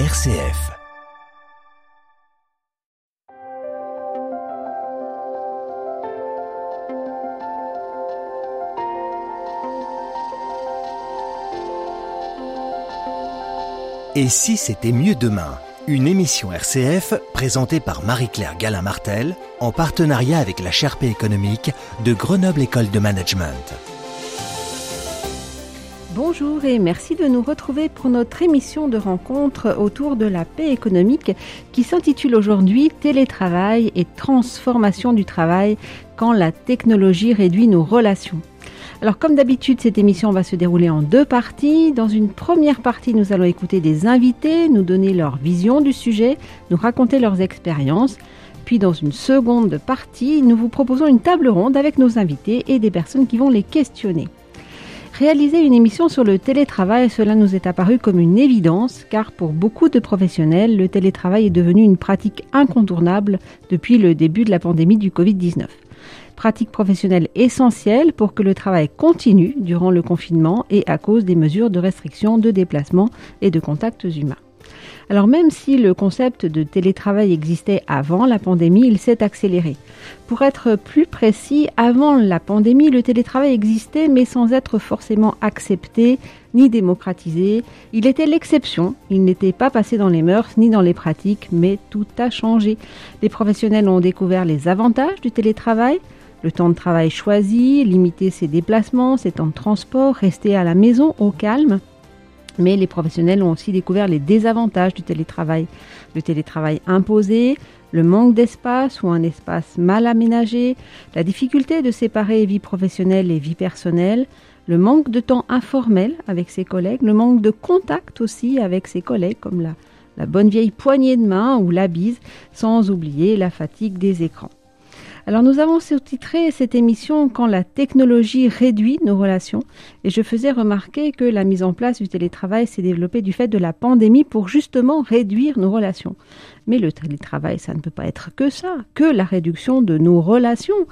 RCF. Et si c'était mieux demain? Une émission RCF présentée par Marie-Claire Galin-Martel en partenariat avec la Sherpa économique de Grenoble École de Management. Bonjour et merci de nous retrouver pour notre émission de rencontre autour de la paix économique qui s'intitule aujourd'hui Télétravail et transformation du travail quand la technologie réduit nos relations. Alors comme d'habitude, cette émission va se dérouler en deux parties. Dans une première partie, nous allons écouter des invités, nous donner leur vision du sujet, nous raconter leurs expériences. Puis dans une seconde partie, nous vous proposons une table ronde avec nos invités et des personnes qui vont les questionner. Réaliser une émission sur le télétravail, cela nous est apparu comme une évidence, car pour beaucoup de professionnels, le télétravail est devenu une pratique incontournable depuis le début de la pandémie du Covid-19. Pratique professionnelle essentielle pour que le travail continue durant le confinement et à cause des mesures de restriction de déplacement et de contacts humains. Alors même si le concept de télétravail existait avant la pandémie, il s'est accéléré. Pour être plus précis, avant la pandémie, le télétravail existait mais sans être forcément accepté ni démocratisé. Il était l'exception, il n'était pas passé dans les mœurs ni dans les pratiques, mais tout a changé. Les professionnels ont découvert les avantages du télétravail, le temps de travail choisi, limiter ses déplacements, ses temps de transport, rester à la maison au calme. Mais les professionnels ont aussi découvert les désavantages du télétravail. Le télétravail imposé, le manque d'espace ou un espace mal aménagé, la difficulté de séparer vie professionnelle et vie personnelle, le manque de temps informel avec ses collègues, le manque de contact aussi avec ses collègues comme la, la bonne vieille poignée de main ou la bise, sans oublier la fatigue des écrans. Alors nous avons sous-titré cette émission Quand la technologie réduit nos relations et je faisais remarquer que la mise en place du télétravail s'est développée du fait de la pandémie pour justement réduire nos relations. Mais le télétravail, ça ne peut pas être que ça, que la réduction de nos relations.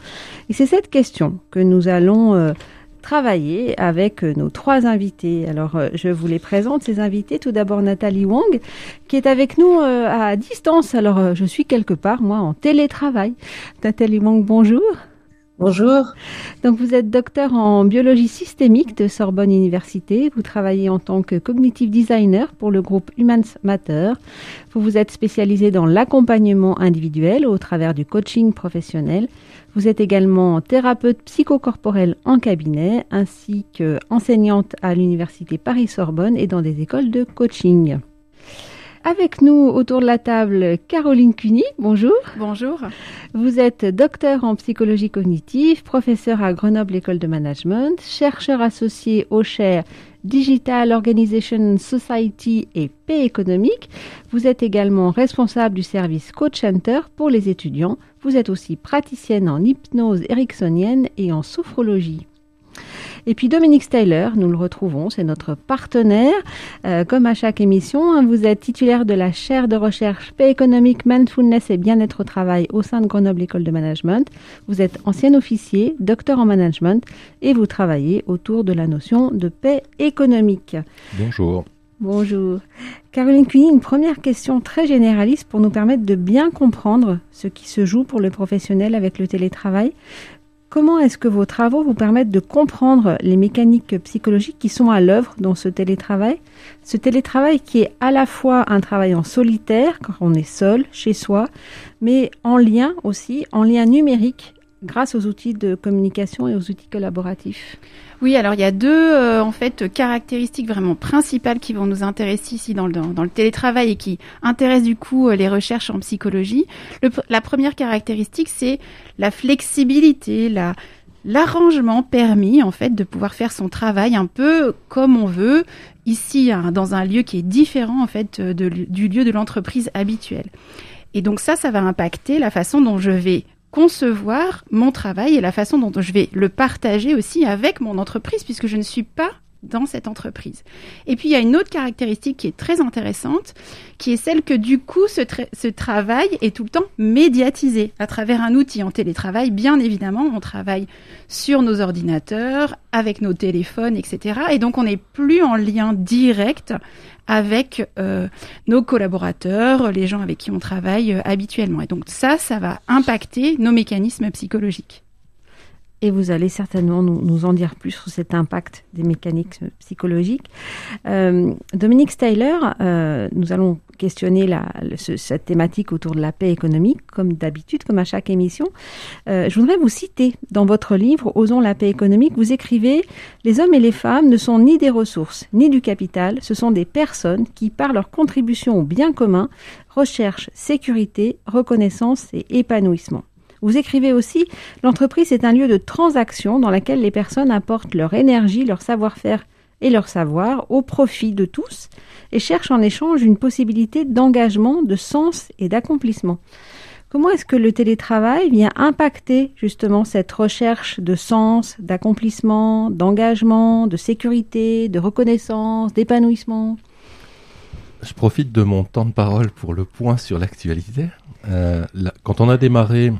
Et c'est cette question que nous allons euh, travailler avec euh, nos trois invités. Alors, euh, je vous les présente, ces invités. Tout d'abord, Nathalie Wong, qui est avec nous euh, à distance. Alors, je suis quelque part, moi, en télétravail. Nathalie Wong, bonjour. Bonjour. Donc vous êtes docteur en biologie systémique de Sorbonne Université. Vous travaillez en tant que cognitive designer pour le groupe Humans Matter. Vous vous êtes spécialisé dans l'accompagnement individuel au travers du coaching professionnel. Vous êtes également thérapeute psychocorporel en cabinet ainsi qu'enseignante à l'université Paris-Sorbonne et dans des écoles de coaching. Avec nous autour de la table Caroline Cuny, bonjour. Bonjour. Vous êtes docteur en psychologie cognitive, professeur à Grenoble École de Management, chercheur associé au chair Digital Organization Society et paix économique. Vous êtes également responsable du service Coach Center pour les étudiants. Vous êtes aussi praticienne en hypnose ericksonienne et en sophrologie. Et puis Dominique Styler, nous le retrouvons, c'est notre partenaire. Euh, comme à chaque émission, hein, vous êtes titulaire de la chaire de recherche paix économique, mindfulness et bien-être au travail au sein de Grenoble École de Management. Vous êtes ancien officier, docteur en management et vous travaillez autour de la notion de paix économique. Bonjour. Bonjour. Caroline Cuny, une première question très généraliste pour nous permettre de bien comprendre ce qui se joue pour le professionnel avec le télétravail. Comment est-ce que vos travaux vous permettent de comprendre les mécaniques psychologiques qui sont à l'œuvre dans ce télétravail? Ce télétravail qui est à la fois un travail en solitaire, quand on est seul, chez soi, mais en lien aussi, en lien numérique, grâce aux outils de communication et aux outils collaboratifs? Oui, alors il y a deux euh, en fait caractéristiques vraiment principales qui vont nous intéresser ici dans le, le télétravail et qui intéressent du coup euh, les recherches en psychologie. la première caractéristique, c'est la flexibilité, la l'arrangement permis en fait de pouvoir faire son travail un peu comme on veut ici hein, dans un lieu qui est différent en fait de, du lieu de l'entreprise habituelle. Et donc ça, ça va impacter la façon dont je vais concevoir mon travail et la façon dont je vais le partager aussi avec mon entreprise, puisque je ne suis pas dans cette entreprise. Et puis il y a une autre caractéristique qui est très intéressante, qui est celle que du coup ce, ce travail est tout le temps médiatisé à travers un outil en télétravail. Bien évidemment, on travaille sur nos ordinateurs, avec nos téléphones, etc. Et donc on n'est plus en lien direct avec euh, nos collaborateurs, les gens avec qui on travaille euh, habituellement. Et donc ça, ça va impacter nos mécanismes psychologiques et vous allez certainement nous, en dire plus sur cet impact des mécaniques psychologiques. Euh, Dominique Steyler, euh, nous allons questionner la, cette thématique autour de la paix économique, comme d'habitude, comme à chaque émission. Euh, je voudrais vous citer dans votre livre Osons la paix économique, vous écrivez Les hommes et les femmes ne sont ni des ressources ni du capital, ce sont des personnes qui, par leur contribution au bien commun, recherchent sécurité, reconnaissance et épanouissement. Vous écrivez aussi, l'entreprise est un lieu de transaction dans lequel les personnes apportent leur énergie, leur savoir-faire et leur savoir au profit de tous et cherchent en échange une possibilité d'engagement, de sens et d'accomplissement. Comment est-ce que le télétravail vient impacter justement cette recherche de sens, d'accomplissement, d'engagement, de sécurité, de reconnaissance, d'épanouissement? Je profite de mon temps de parole pour le point sur l'actualité. Euh, quand on a démarré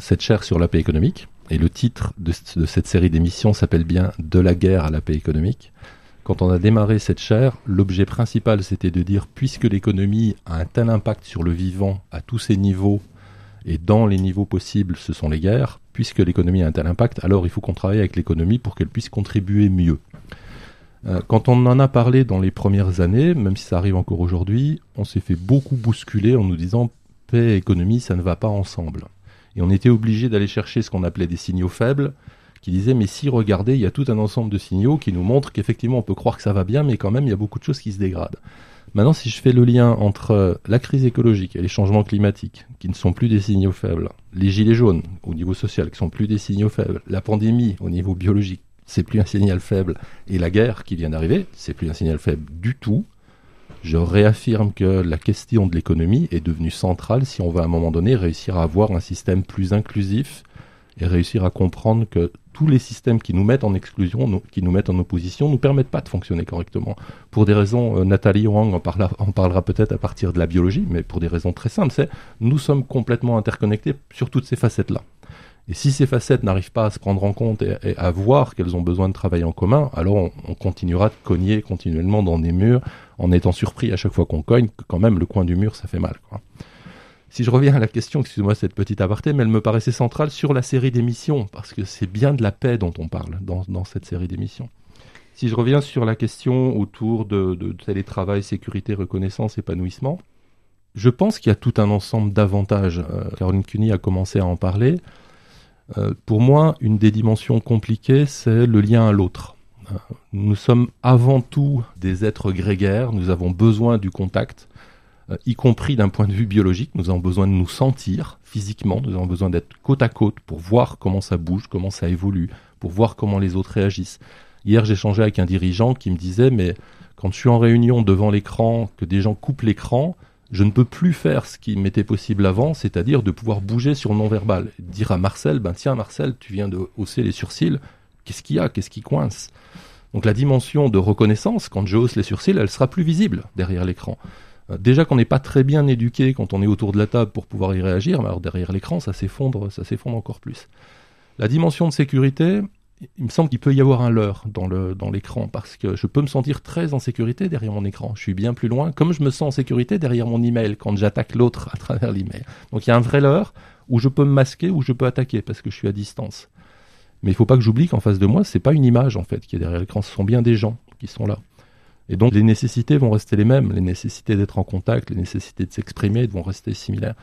cette chaire sur la paix économique, et le titre de, cette série d'émissions s'appelle bien De la guerre à la paix économique. Quand on a démarré cette chaire, l'objet principal c'était de dire puisque l'économie a un tel impact sur le vivant à tous ses niveaux et dans les niveaux possibles ce sont les guerres, puisque l'économie a un tel impact, alors il faut qu'on travaille avec l'économie pour qu'elle puisse contribuer mieux. Euh, quand on en a parlé dans les premières années, même si ça arrive encore aujourd'hui, on s'est fait beaucoup bousculer en nous disant paix et économie, ça ne va pas ensemble. Et on était obligé d'aller chercher ce qu'on appelait des signaux faibles, qui disaient mais si regardez, il y a tout un ensemble de signaux qui nous montrent qu'effectivement on peut croire que ça va bien, mais quand même il y a beaucoup de choses qui se dégradent. Maintenant, si je fais le lien entre la crise écologique et les changements climatiques, qui ne sont plus des signaux faibles, les gilets jaunes au niveau social, qui sont plus des signaux faibles, la pandémie au niveau biologique, c'est plus un signal faible, et la guerre qui vient d'arriver, c'est plus un signal faible du tout, je réaffirme que la question de l'économie est devenue centrale si on veut à un moment donné réussir à avoir un système plus inclusif et réussir à comprendre que tous les systèmes qui nous mettent en exclusion, qui nous mettent en opposition, ne nous permettent pas de fonctionner correctement. Pour des raisons, euh, Nathalie Wang en, en parlera peut-être à partir de la biologie, mais pour des raisons très simples, c'est nous sommes complètement interconnectés sur toutes ces facettes-là. Et si ces facettes n'arrivent pas à se prendre en compte et, à voir qu'elles ont besoin de travailler en commun, alors on, continuera de cogner continuellement dans des murs en étant surpris à chaque fois qu'on cogne que quand même le coin du mur ça fait mal. Si je reviens à la question, excusez-moi cette petite aparté, mais elle me paraissait centrale sur la série d'émissions, parce que c'est bien de la paix dont on parle dans, cette série d'émissions. Si je reviens sur la question autour de, télétravail, sécurité, reconnaissance, épanouissement, je pense qu'il y a tout un ensemble d'avantages. Euh, Caroline Cuny a commencé à en parler. Euh, pour moi, une des dimensions compliquées, c'est le lien à l'autre. Euh, nous sommes avant tout des êtres grégaires, nous avons besoin du contact, euh, y compris d'un point de vue biologique, nous avons besoin de nous sentir physiquement, nous avons besoin d'être côte à côte pour voir comment ça bouge, comment ça évolue, pour voir comment les autres réagissent. Hier, j'échangeais avec un dirigeant qui me disait, mais quand je suis en réunion devant l'écran, que des gens coupent l'écran, je ne peux plus faire ce qui m'était possible avant, c'est-à-dire de pouvoir bouger sur le non-verbal. Dire à Marcel, ben tiens Marcel, tu viens de hausser les sourcils, qu'est-ce qu'il y a, qu'est-ce qui coince? Donc la dimension de reconnaissance, quand je hausse les sourcils, elle sera plus visible derrière l'écran. Euh, déjà qu'on n'est pas très bien éduqué quand on est autour de la table pour pouvoir y réagir, mais alors derrière l'écran, ça s'effondre, ça s'effondre encore plus. La dimension de sécurité, il me semble qu'il peut y avoir un leurre dans le dans l'écran parce que je peux me sentir très en sécurité derrière mon écran. Je suis bien plus loin, comme je me sens en sécurité derrière mon email quand j'attaque l'autre à travers l'email. Donc il y a un vrai leurre où je peux me masquer, où je peux attaquer parce que je suis à distance. Mais il faut pas que j'oublie qu'en face de moi, c'est pas une image en fait qui est derrière l'écran, ce sont bien des gens qui sont là. Et donc les nécessités vont rester les mêmes, les nécessités d'être en contact, les nécessités de s'exprimer vont rester similaires.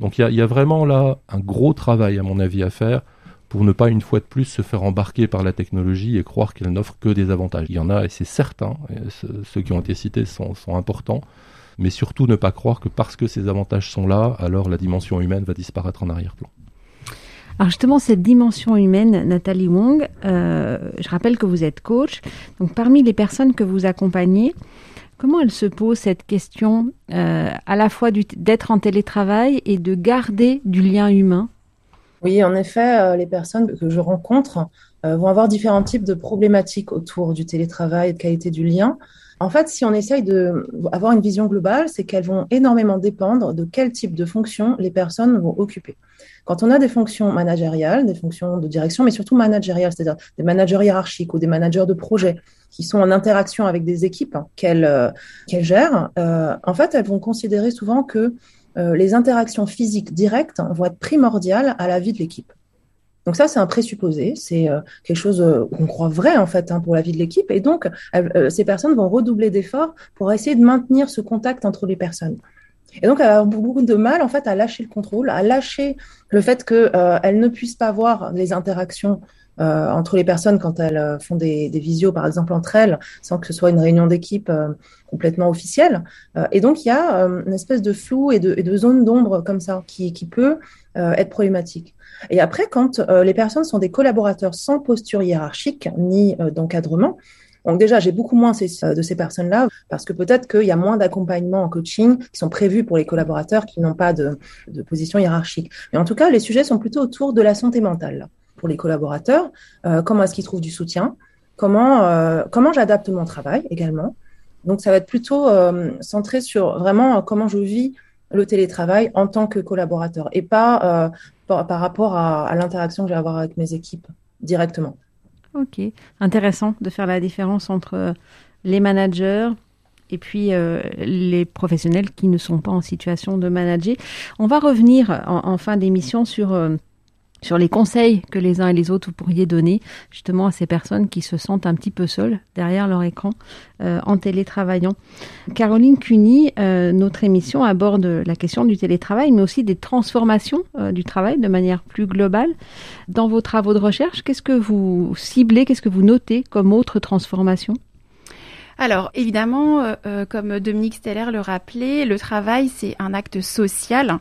Donc il y a vraiment là un gros travail à mon avis à faire pour ne pas une fois de plus se faire embarquer par la technologie et croire qu'elle n'offre que des avantages. Il y en a, et c'est certain, ceux qui ont été cités sont, importants, mais surtout ne pas croire que parce que ces avantages sont là, alors la dimension humaine va disparaître en arrière-plan. Alors justement, cette dimension humaine, Nathalie Wong, euh, je rappelle que vous êtes coach. Donc parmi les personnes que vous accompagnez, comment elle se pose cette question euh, à la fois d'être en télétravail et de garder du lien humain oui, en effet, euh, les personnes que je rencontre vont avoir différents types de problématiques autour du télétravail et de qualité du lien. En fait, si on essaye d'avoir une vision globale, c'est qu'elles vont énormément dépendre de quel type de fonction les personnes vont occuper. Quand on a des fonctions managériales, des fonctions de direction, mais surtout managériales, c'est-à-dire des managers hiérarchiques ou des managers de projet qui sont en interaction avec des équipes hein, qu'elles euh, gèrent, euh, en fait, elles vont considérer souvent que euh, les interactions physiques directes vont être primordiales à la vie de l'équipe. Donc ça, c'est un présupposé, c'est euh, quelque chose euh, qu'on croit vrai en fait hein, pour la vie de l'équipe. Et donc, ces personnes vont redoubler d'efforts pour essayer de maintenir ce contact entre les personnes. Et donc, elle a beaucoup de mal en fait à lâcher le contrôle, à lâcher le fait qu'elles ne puissent pas voir les interactions entre les personnes quand elles font des, des, visios, par exemple, entre elles, sans que ce soit une réunion d'équipe complètement officielle. et donc, il y a une espèce de flou et de, zone d'ombre comme ça qui, peut être problématique. Et après, quand euh, les personnes sont des collaborateurs sans posture hiérarchique ni euh, d'encadrement, donc déjà, j'ai beaucoup moins euh, de ces personnes-là parce que peut-être qu'il y a moins d'accompagnement en coaching qui sont prévus pour les collaborateurs qui n'ont pas de, position hiérarchique. Mais en tout cas, les sujets sont plutôt autour de la santé mentale pour les collaborateurs. comment est-ce qu'ils trouvent du soutien Comment comment j'adapte mon travail également Donc ça va être plutôt centré sur vraiment comment je vis le télétravail en tant que collaborateur et pas par, rapport à, l'interaction que je vais avoir avec mes équipes directement. Ok, intéressant de faire la différence entre euh, les managers et puis euh, les professionnels qui ne sont pas en situation de manager. On va revenir en, fin d'émission sur euh, sur les conseils que les uns et les autres vous pourriez donner justement à ces personnes qui se sentent un petit peu seules derrière leur écran euh, en télétravaillant. Caroline Cuny, euh, notre émission aborde la question du télétravail, mais aussi des transformations euh, du travail de manière plus globale. Dans vos travaux de recherche, qu'est-ce que vous ciblez, qu'est-ce que vous notez comme autre transformation? Alors, évidemment, euh, euh, comme Dominique Steller le rappelait, le travail, c'est un acte social.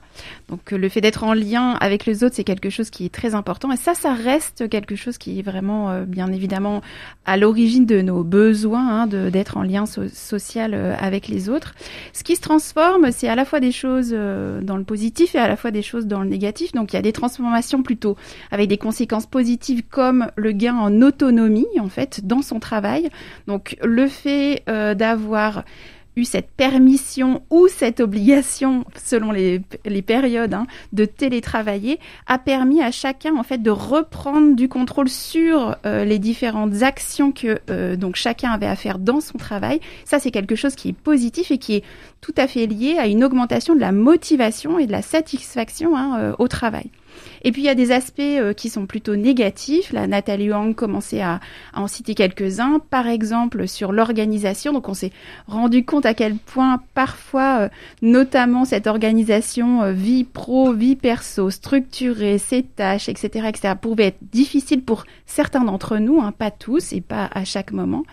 Donc, le fait d'être en lien avec les autres, c'est quelque chose qui est très important. Et ça, ça reste quelque chose qui est vraiment, euh, bien évidemment, à l'origine de nos besoins hein, d'être en lien social avec les autres. Ce qui se transforme, c'est à la fois des choses dans le positif et à la fois des choses dans le négatif. Donc, il y a des transformations plutôt avec des conséquences positives comme le gain en autonomie, en fait, dans son travail. Donc, le fait euh, d'avoir eu cette permission ou cette obligation, selon les, périodes, hein, de télétravailler, a permis à chacun en fait de reprendre du contrôle sur euh, les différentes actions que euh, donc chacun avait à faire dans son travail. Ça, c'est quelque chose qui est positif et qui est tout à fait lié à une augmentation de la motivation et de la satisfaction hein, au travail. Et puis il y a des aspects euh, qui sont plutôt négatifs. La Nathalie Huang commençait à, en citer quelques-uns. Par exemple sur l'organisation. Donc on s'est rendu compte à quel point parfois, euh, notamment cette organisation euh, vie pro, vie perso, structurée, ses tâches, etc., etc., pouvait être difficile pour certains d'entre nous, hein, pas tous et pas à chaque moment.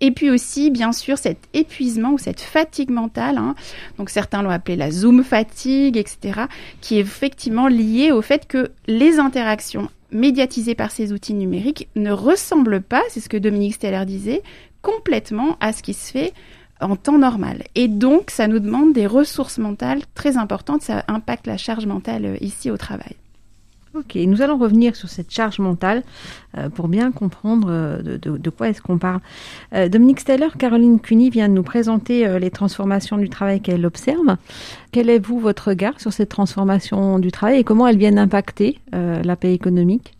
Et puis aussi, bien sûr, cet épuisement ou cette fatigue mentale, hein, donc certains l'ont appelé la zoom fatigue, etc., qui est effectivement liée au fait que les interactions médiatisées par ces outils numériques ne ressemblent pas, c'est ce que Dominique Steller disait, complètement à ce qui se fait en temps normal. Et donc, ça nous demande des ressources mentales très importantes, ça impacte la charge mentale euh, ici au travail. Ok, nous allons revenir sur cette charge mentale euh, pour bien comprendre euh, de, quoi est-ce qu'on parle. Euh, Dominique Steller, Caroline Cuny vient de nous présenter les transformations du travail qu'elle observe. Quel est, vous, votre regard sur cette transformation du travail et comment elles viennent impacter la paix économique?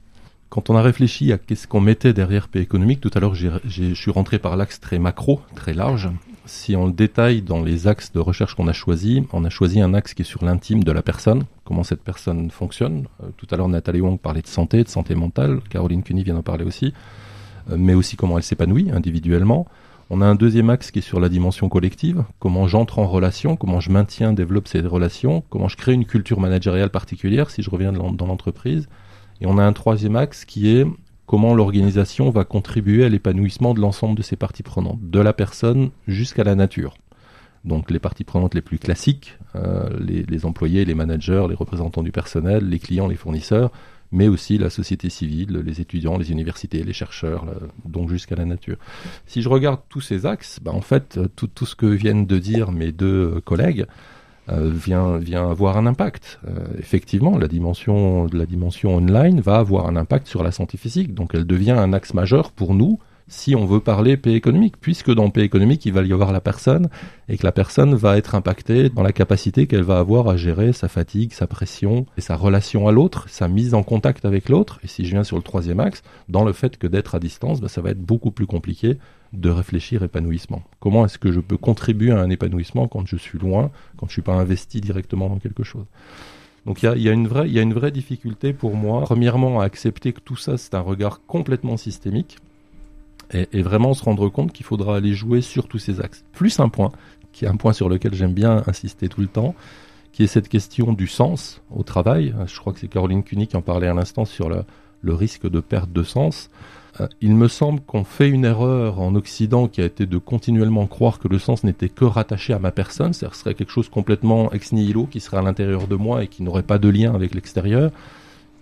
Quand on a réfléchi à qu'est-ce qu'on mettait derrière paix économique, tout à l'heure je suis rentré par l'axe très macro, très large, si on le détaille dans les axes de recherche qu'on a choisis, on a choisi un axe qui est sur l'intime de la personne, comment cette personne fonctionne. Euh, tout à l'heure, Nathalie Wong parlait de santé, de santé mentale, Caroline Cuny vient d'en parler aussi, euh, mais aussi comment elle s'épanouit individuellement. On a un deuxième axe qui est sur la dimension collective, comment j'entre en relation, comment je maintiens, développe ces relations, comment je crée une culture managériale particulière si je reviens dans l'entreprise. Et on a un troisième axe qui est comment l'organisation va contribuer à l'épanouissement de l'ensemble de ses parties prenantes, de la personne jusqu'à la nature. Donc les parties prenantes les plus classiques, euh, les, employés, les managers, les représentants du personnel, les clients, les fournisseurs, mais aussi la société civile, les étudiants, les universités, les chercheurs, donc jusqu'à la nature. Si je regarde tous ces axes, bah, en fait, tout, tout, ce que viennent de dire mes deux collègues, vient, vient avoir un impact. effectivement, la dimension, la dimension online va avoir un impact sur la santé physique, donc elle devient un axe majeur pour nous si on veut parler paix économique, puisque dans paix économique, il va y avoir la personne et que la personne va être impactée dans la capacité qu'elle va avoir à gérer sa fatigue, sa pression et sa relation à l'autre, sa mise en contact avec l'autre. Et si je viens sur le troisième axe, dans le fait que d'être à distance, bah, ça va être beaucoup plus compliqué de réfléchir épanouissement. Comment est-ce que je peux contribuer à un épanouissement quand je suis loin, quand je suis pas investi directement dans quelque chose? Donc il y a, une vraie, il y a une vraie difficulté pour moi, premièrement, à accepter que tout ça, c'est un regard complètement systémique et, vraiment se rendre compte qu'il faudra aller jouer sur tous ces axes. Plus un point, qui est un point sur lequel j'aime bien insister tout le temps, qui est cette question du sens au travail. Je crois que c'est Caroline Cuny qui en parlait à l'instant sur le, risque de perte de sens. Euh, il me semble qu'on fait une erreur en Occident qui a été de continuellement croire que le sens n'était que rattaché à ma personne, c'est-à-dire ce serait quelque chose complètement ex nihilo qui serait à l'intérieur de moi et qui n'aurait pas de lien avec l'extérieur.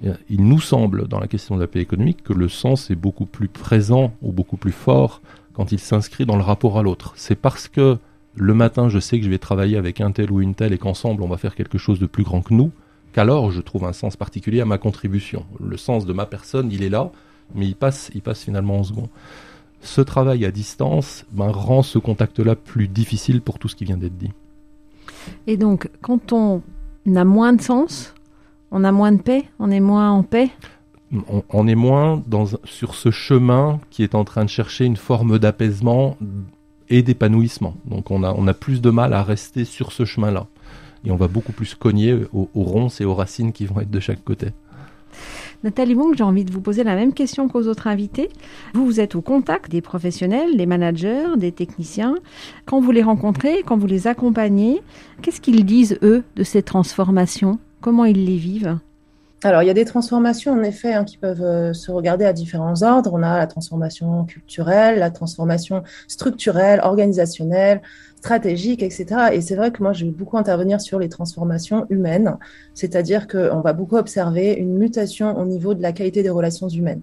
Il nous semble, dans la question de la paix économique, que le sens est beaucoup plus présent ou beaucoup plus fort quand il s'inscrit dans le rapport à l'autre. C'est parce que le matin, je sais que je vais travailler avec un tel ou une telle et qu'ensemble, on va faire quelque chose de plus grand que nous, qu'alors je trouve un sens particulier à ma contribution. Le sens de ma personne, il est là, mais il passe, il passe finalement en second. Ce travail à distance ben, rend ce contact-là plus difficile pour tout ce qui vient d'être dit. Et donc, quand on a moins de sens, on a moins de paix? On est moins en paix? On, est moins dans, sur ce chemin qui est en train de chercher une forme d'apaisement et d'épanouissement. Donc on a, on a plus de mal à rester sur ce chemin-là. Et on va beaucoup plus cogner aux, ronces et aux racines qui vont être de chaque côté. Nathalie Wong, j'ai envie de vous poser la même question qu'aux autres invités. Vous, vous êtes au contact des professionnels, des managers, des techniciens. Quand vous les rencontrez, quand vous les accompagnez, qu'est-ce qu'ils disent, eux, de ces transformations? Comment ils les vivent alors, il y a des transformations, en effet, hein, qui peuvent euh, se regarder à différents ordres. On a la transformation culturelle, la transformation structurelle, organisationnelle, stratégique, etc. Et c'est vrai que moi, je vais beaucoup intervenir sur les transformations humaines, c'est-à-dire qu'on va beaucoup observer une mutation au niveau de la qualité des relations humaines.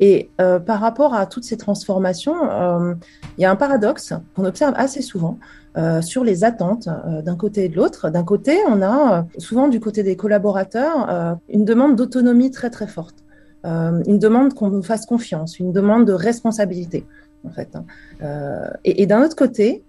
Et euh, par rapport à toutes ces transformations, euh, il y a un paradoxe qu'on observe assez souvent, euh, sur les attentes d'un côté et de l'autre. D'un côté, on a souvent du côté des collaborateurs une demande d'autonomie très très forte, une demande qu'on nous fasse confiance, une demande de responsabilité en fait. Hein. et d'un autre côté,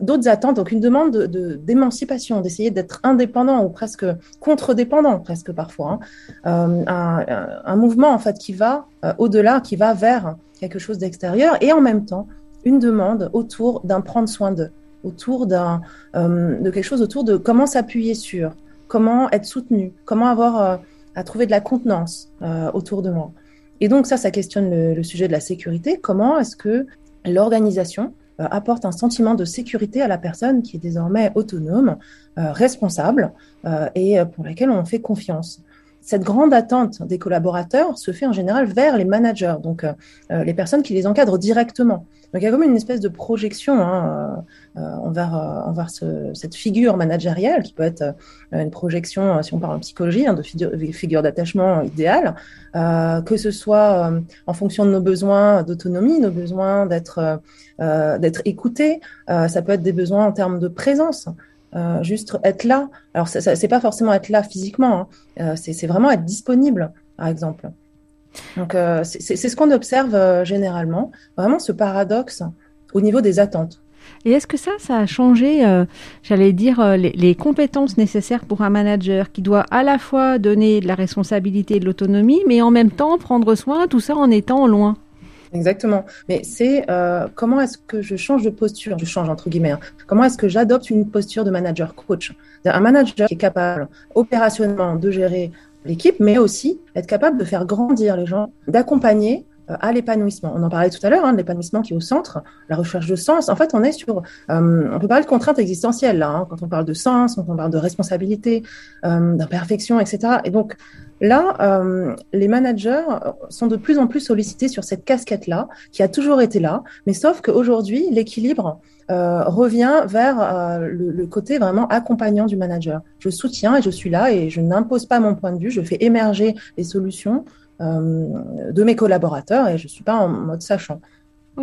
d'autres attentes, donc une demande de, d'émancipation, d'essayer d'être indépendant ou presque contre-dépendant, presque parfois. Hein. un, un, mouvement en fait qui va au-delà, qui va vers quelque chose d'extérieur, et en même temps une demande autour d'un prendre soin d'eux autour d'un, euh, de quelque chose autour de comment s'appuyer sur, comment être soutenu, comment avoir euh, à trouver de la contenance euh, autour de moi. Et donc ça, ça questionne le, sujet de la sécurité. Comment est-ce que l'organisation apporte un sentiment de sécurité à la personne qui est désormais autonome, responsable et pour laquelle on fait confiance cette grande attente des collaborateurs se fait en général vers les managers, donc les personnes qui les encadrent directement. Donc il y a comme une espèce de projection hein, euh, envers, euh, envers ce, cette figure managériale qui peut être euh, une projection, si on parle en psychologie, hein, de figure, d'attachement idéale, que ce soit en fonction de nos besoins d'autonomie, nos besoins d'être écoutés, ça peut être des besoins en termes de présence. Euh, juste être là. Alors, c'est pas forcément être là physiquement, hein. c'est vraiment être disponible, par exemple. Donc, euh, c'est ce qu'on observe euh, généralement, vraiment ce paradoxe au niveau des attentes. Et est-ce que ça, ça a changé, euh, j'allais dire, les, compétences nécessaires pour un manager qui doit à la fois donner de la responsabilité et de l'autonomie, mais en même temps prendre soin, tout ça en étant loin? Exactement. Mais c'est comment est-ce que je change de posture, je change entre guillemets, hein. comment est-ce que j'adopte une posture de manager coach? Un manager qui est capable opérationnellement de gérer l'équipe, mais aussi être capable de faire grandir les gens, d'accompagner euh, à l'épanouissement. On en parlait tout à l'heure, hein, de l'épanouissement qui est au centre, la recherche de sens. En fait, on est sur, euh, on peut parler de contraintes existentielles là, hein, quand on parle de sens, quand on parle de responsabilité, euh, d'imperfection, etc. Et donc là, euh, les managers sont de plus en plus sollicités sur cette casquette-là, qui a toujours été là, mais sauf qu'aujourd'hui, l'équilibre euh, revient vers euh, le, le, côté vraiment accompagnant du manager. Je soutiens et je suis là et je n'impose pas mon point de vue, je fais émerger les solutions euh, de mes collaborateurs et je suis pas en mode sachant.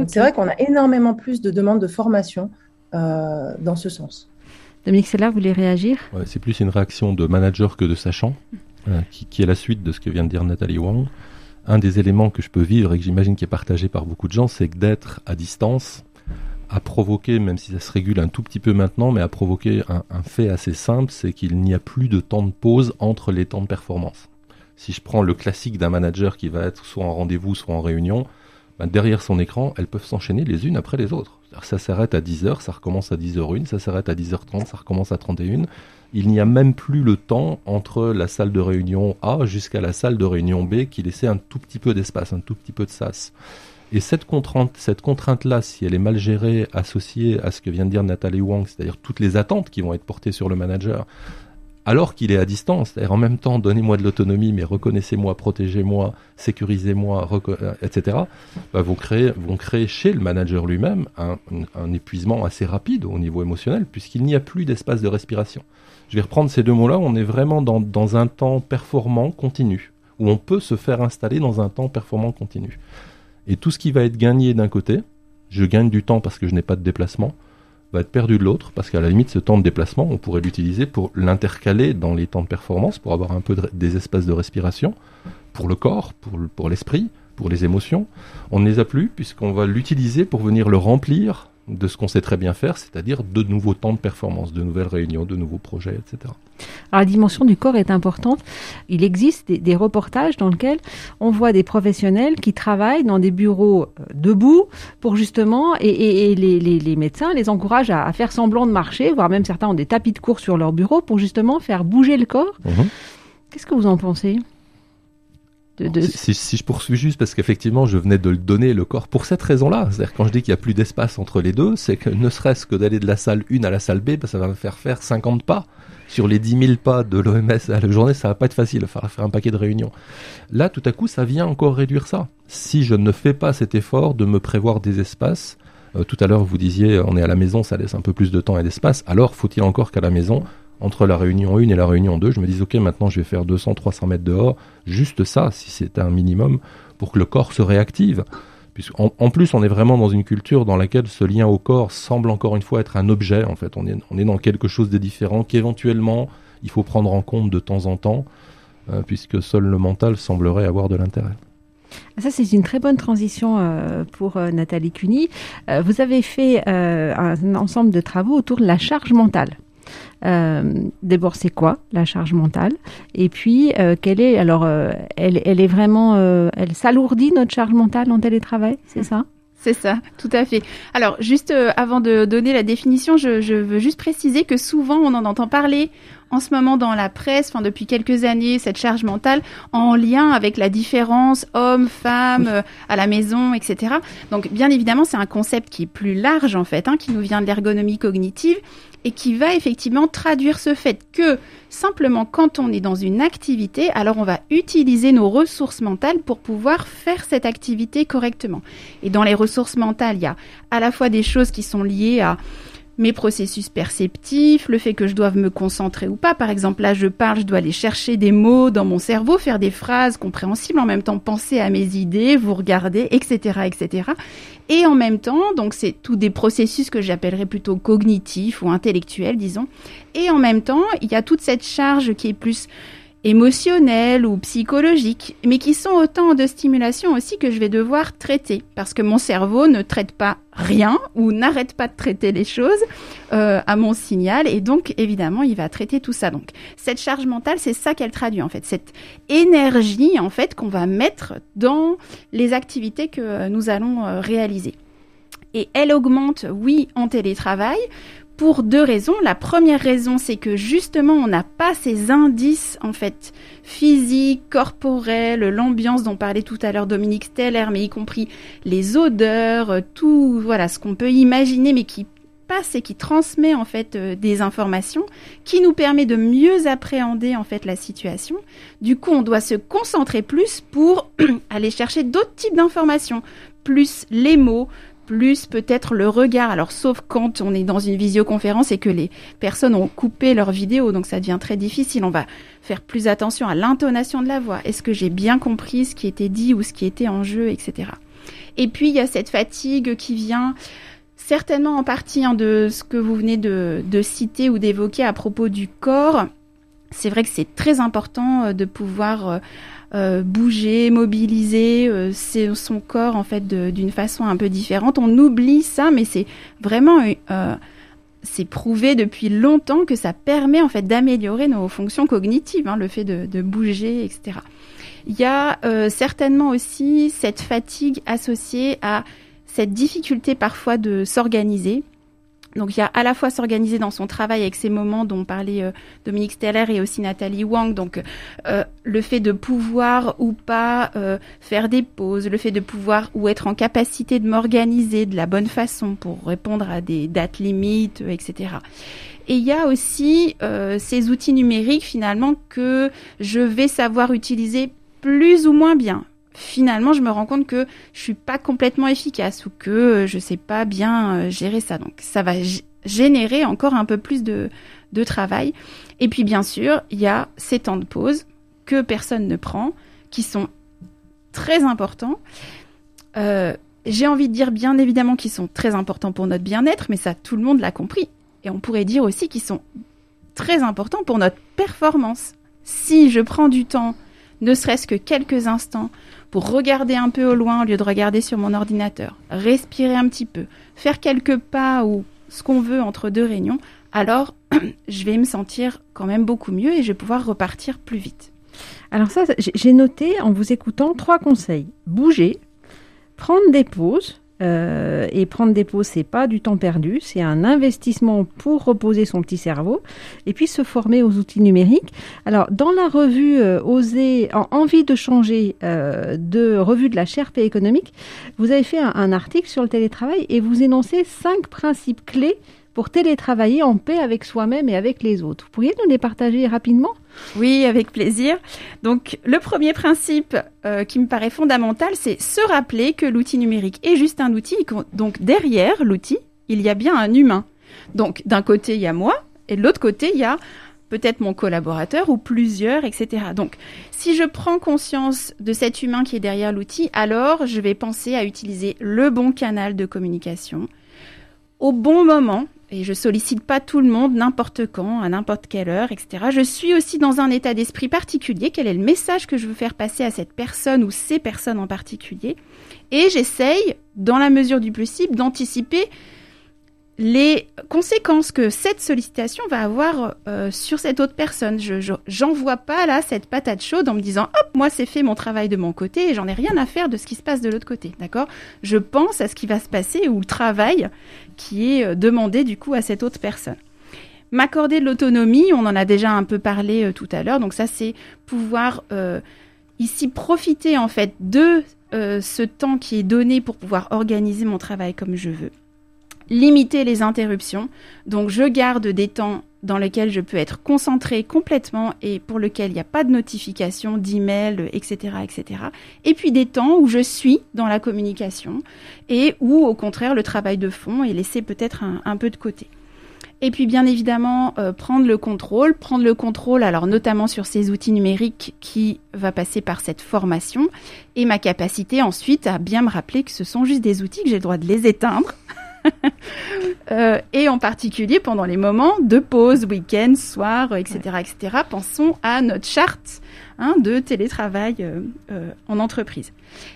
C'est vrai qu'on a énormément plus de demandes de formation euh, dans ce sens. Dominique vous voulez réagir? Ouais, C'est plus une réaction de manager que de sachant, qui, est la suite de ce que vient de dire Nathalie Wang. Un des éléments que je peux vivre et que j'imagine qui est partagé par beaucoup de gens, c'est que d'être à distance a provoqué, même si ça se régule un tout petit peu maintenant, mais a provoqué un, un fait assez simple, c'est qu'il n'y a plus de temps de pause entre les temps de performance. Si je prends le classique d'un manager qui va être soit en rendez-vous, soit en réunion, ben derrière son écran, elles peuvent s'enchaîner les unes après les autres. Ça s'arrête à 10h, ça recommence à 10h01, ça s'arrête à 10h30, ça recommence à 31. Il n'y a même plus le temps entre la salle de réunion A jusqu'à la salle de réunion B qui laissait un tout petit peu d'espace, un tout petit peu de sas. Et cette contrainte, cette contrainte-là, si elle est mal gérée, associée à ce que vient de dire Nathalie Wang, c'est-à-dire toutes les attentes qui vont être portées sur le manager, alors qu'il est à distance, c'est-à-dire en même temps, donnez-moi de l'autonomie, mais reconnaissez-moi, protégez-moi, sécurisez-moi, euh, etc., bah, vont, créer, chez le manager lui-même un, un, épuisement assez rapide au niveau émotionnel, puisqu'il n'y a plus d'espace de respiration. Je vais reprendre ces deux mots-là, on est vraiment dans, dans un temps performant continu, où on peut se faire installer dans un temps performant continu. Et tout ce qui va être gagné d'un côté, je gagne du temps parce que je n'ai pas de déplacement, va être perdu de l'autre, parce qu'à la limite, ce temps de déplacement, on pourrait l'utiliser pour l'intercaler dans les temps de performance, pour avoir un peu de, des espaces de respiration, pour le corps, pour l'esprit, pour les émotions. On ne les a plus, puisqu'on va l'utiliser pour venir le remplir de ce qu'on sait très bien faire, c'est-à-dire de nouveaux temps de performance, de nouvelles réunions, de nouveaux projets, etc. Alors, la dimension du corps est importante. Il existe des, des, reportages dans lesquels on voit des professionnels qui travaillent dans des bureaux euh, debout pour justement, et, et, et les, les, les, médecins les encouragent à, à, faire semblant de marcher, voire même certains ont des tapis de cours sur leur bureau pour justement faire bouger le corps. Mmh. Qu'est-ce que vous en pensez de, de... Si, si, je poursuis juste parce qu'effectivement je venais de le donner le corps pour cette raison-là, c'est-à-dire quand je dis qu'il n'y a plus d'espace entre les deux, c'est que ne serait-ce que d'aller de la salle 1 à la salle B, bah, ça va me faire faire 50 pas. Sur les 10 000 pas de l'OMS à la journée, ça va pas être facile, falloir faire un paquet de réunions. Là, tout à coup, ça vient encore réduire ça. Si je ne fais pas cet effort de me prévoir des espaces, euh, tout à l'heure vous disiez on est à la maison, ça laisse un peu plus de temps et d'espace, alors faut-il encore qu'à la maison entre la réunion 1 et la réunion 2, je me dis, ok, maintenant je vais faire 200, 300 mètres dehors, juste ça, si c'est un minimum, pour que le corps se réactive. Puisqu'en, en plus, on est vraiment dans une culture dans laquelle ce lien au corps semble encore une fois être un objet, en fait. On est, est dans quelque chose de différent qu'éventuellement il faut prendre en compte de temps en temps, euh, puisque seul le mental semblerait avoir de l'intérêt. Ça, c'est une très bonne transition euh, pour euh, Nathalie Cuny. Vous avez fait un ensemble de travaux autour de la charge mentale. Euh, D'abord, c'est quoi la charge mentale? Et puis, euh, quelle est alors euh, elle, elle est vraiment, elle s'alourdit notre charge mentale en télétravail, c'est ça? C'est ça, tout à fait. Alors, juste avant de donner la définition, je, je, veux juste préciser que souvent on en entend parler en ce moment dans la presse, enfin depuis quelques années, cette charge mentale en lien avec la différence homme-femme euh, à la maison, etc. Donc, bien évidemment, c'est un concept qui est plus large en fait, hein, qui nous vient de l'ergonomie cognitive et qui va effectivement traduire ce fait que simplement quand on est dans une activité, alors on va utiliser nos ressources mentales pour pouvoir faire cette activité correctement. Et dans les ressources mentales, il y a à la fois des choses qui sont liées à mes processus perceptifs, le fait que je doive me concentrer ou pas. Par exemple, là, je parle, je dois aller chercher des mots dans mon cerveau, faire des phrases compréhensibles, en même temps penser à mes idées, vous regarder, etc., etc. Et en même temps, donc c'est tous des processus que j'appellerais plutôt cognitifs ou intellectuels, disons. Et en même temps, il y a toute cette charge qui est plus émotionnelles ou psychologiques, mais qui sont autant de stimulations aussi que je vais devoir traiter, parce que mon cerveau ne traite pas rien ou n'arrête pas de traiter les choses euh, à mon signal, et donc évidemment il va traiter tout ça. Donc cette charge mentale, c'est ça qu'elle traduit en fait, cette énergie en fait qu'on va mettre dans les activités que nous allons euh, réaliser. Et elle augmente, oui, en télétravail, pour deux raisons. La première raison, c'est que justement, on n'a pas ces indices, en fait, physiques, corporels, l'ambiance dont parlait tout à l'heure Dominique Steller, mais y compris les odeurs, euh, tout, voilà, ce qu'on peut imaginer, mais qui passe et qui transmet, en fait, euh, des informations, qui nous permet de mieux appréhender, en fait, la situation. Du coup, on doit se concentrer plus pour aller chercher d'autres types d'informations, plus les mots, plus peut-être le regard. Alors sauf quand on est dans une visioconférence et que les personnes ont coupé leur vidéo, donc ça devient très difficile. On va faire plus attention à l'intonation de la voix. Est-ce que j'ai bien compris ce qui était dit ou ce qui était en jeu, etc. Et puis il y a cette fatigue qui vient certainement en partie hein, de ce que vous venez de, citer ou d'évoquer à propos du corps. C'est vrai que c'est très important euh, de pouvoir euh, euh, bouger, mobiliser son corps en fait d'une façon un peu différente. On oublie ça, mais c'est vraiment c'est prouvé depuis longtemps que ça permet en fait d'améliorer nos fonctions cognitives, hein, le fait de, bouger, etc. Il y a certainement aussi cette fatigue associée à cette difficulté parfois de s'organiser. Donc il y a à la fois s'organiser dans son travail avec ces moments dont parlait euh, Dominique Steller et aussi Nathalie Wang, donc euh, le fait de pouvoir ou pas euh, faire des pauses, le fait de pouvoir ou être en capacité de m'organiser de la bonne façon pour répondre à des dates limites, etc. Et il y a aussi ces outils numériques finalement que je vais savoir utiliser plus ou moins bien finalement, je me rends compte que je suis pas complètement efficace ou que euh, je sais pas bien euh, gérer ça. Donc, ça va générer encore un peu plus de, de travail. Et puis, bien sûr, il y a ces temps de pause que personne ne prend, qui sont très importants. Euh, j'ai envie de dire bien évidemment qu'ils sont très importants pour notre bien-être, mais ça, tout le monde l'a compris. Et on pourrait dire aussi qu'ils sont très importants pour notre performance. Si je prends du temps, ne serait-ce que quelques instants, pour regarder un peu au loin au lieu de regarder sur mon ordinateur, respirer un petit peu, faire quelques pas ou ce qu'on veut entre deux réunions, alors je vais me sentir quand même beaucoup mieux et je vais pouvoir repartir plus vite. Alors ça, j'ai noté en vous écoutant trois conseils. Bouger, prendre des pauses, euh, et prendre des pauses, c'est pas du temps perdu, c'est un investissement pour reposer son petit cerveau et puis se former aux outils numériques. Alors, dans la revue euh, Oser, en envie de changer euh, de revue de la CHRP économique, vous avez fait un, article sur le télétravail et vous énoncez cinq principes clés pour télétravailler en paix avec soi-même et avec les autres. Vous pourriez nous les partager rapidement? Oui, avec plaisir. Donc, le premier principe euh, qui me paraît fondamental, c'est se rappeler que l'outil numérique est juste un outil. Donc, derrière l'outil, il y a bien un humain. Donc, d'un côté, il y a moi, et de l'autre côté, il y a peut-être mon collaborateur ou plusieurs, etc. Donc, si je prends conscience de cet humain qui est derrière l'outil, alors je vais penser à utiliser le bon canal de communication au bon moment et je sollicite pas tout le monde n'importe quand, à n'importe quelle heure, etc. Je suis aussi dans un état d'esprit particulier. Quel est le message que je veux faire passer à cette personne ou ces personnes en particulier? Et j'essaye, dans la mesure du possible, d'anticiper les conséquences que cette sollicitation va avoir euh, sur cette autre personne. Je j'envoie pas là cette patate chaude en me disant hop moi c'est fait mon travail de mon côté et j'en ai rien à faire de ce qui se passe de l'autre côté, d'accord? Je pense à ce qui va se passer ou le travail qui est euh, demandé du coup à cette autre personne. M'accorder de l'autonomie, on en a déjà un peu parlé euh, tout à l'heure, donc ça c'est pouvoir ici profiter en fait de ce temps qui est donné pour pouvoir organiser mon travail comme je veux limiter les interruptions. Donc je garde des temps dans lesquels je peux être concentré complètement et pour lesquels il n'y a pas de notification, d'email, etc., etc. Et puis des temps où je suis dans la communication et où au contraire le travail de fond est laissé peut-être un, peu de côté. Et puis bien évidemment euh, prendre le contrôle, prendre le contrôle alors notamment sur ces outils numériques qui va passer par cette formation et ma capacité ensuite à bien me rappeler que ce sont juste des outils que j'ai le droit de les éteindre Euh, et en particulier pendant les moments de pause, week-end, soir, etc., etc. Pensons à notre charte hein, de télétravail euh, euh, en entreprise.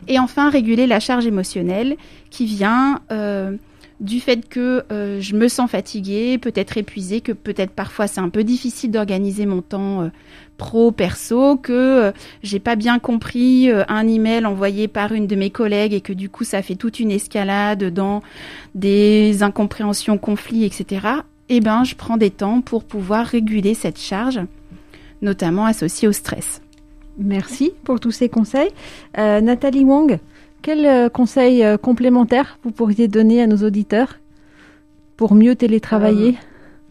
Et enfin, réguler la charge émotionnelle qui vient du fait que je me sens fatiguée, peut-être épuisée, que peut-être parfois c'est un peu difficile d'organiser mon temps pro perso que euh, j'ai pas bien compris euh, un email envoyé par une de mes collègues et que du coup ça fait toute une escalade dans des incompréhensions, conflits, etc. Eh ben, je prends des temps pour pouvoir réguler cette charge, notamment associée au stress. Merci pour tous ces conseils. Euh, Nathalie Wong, quel conseil complémentaire vous pourriez donner à nos auditeurs pour mieux télétravailler?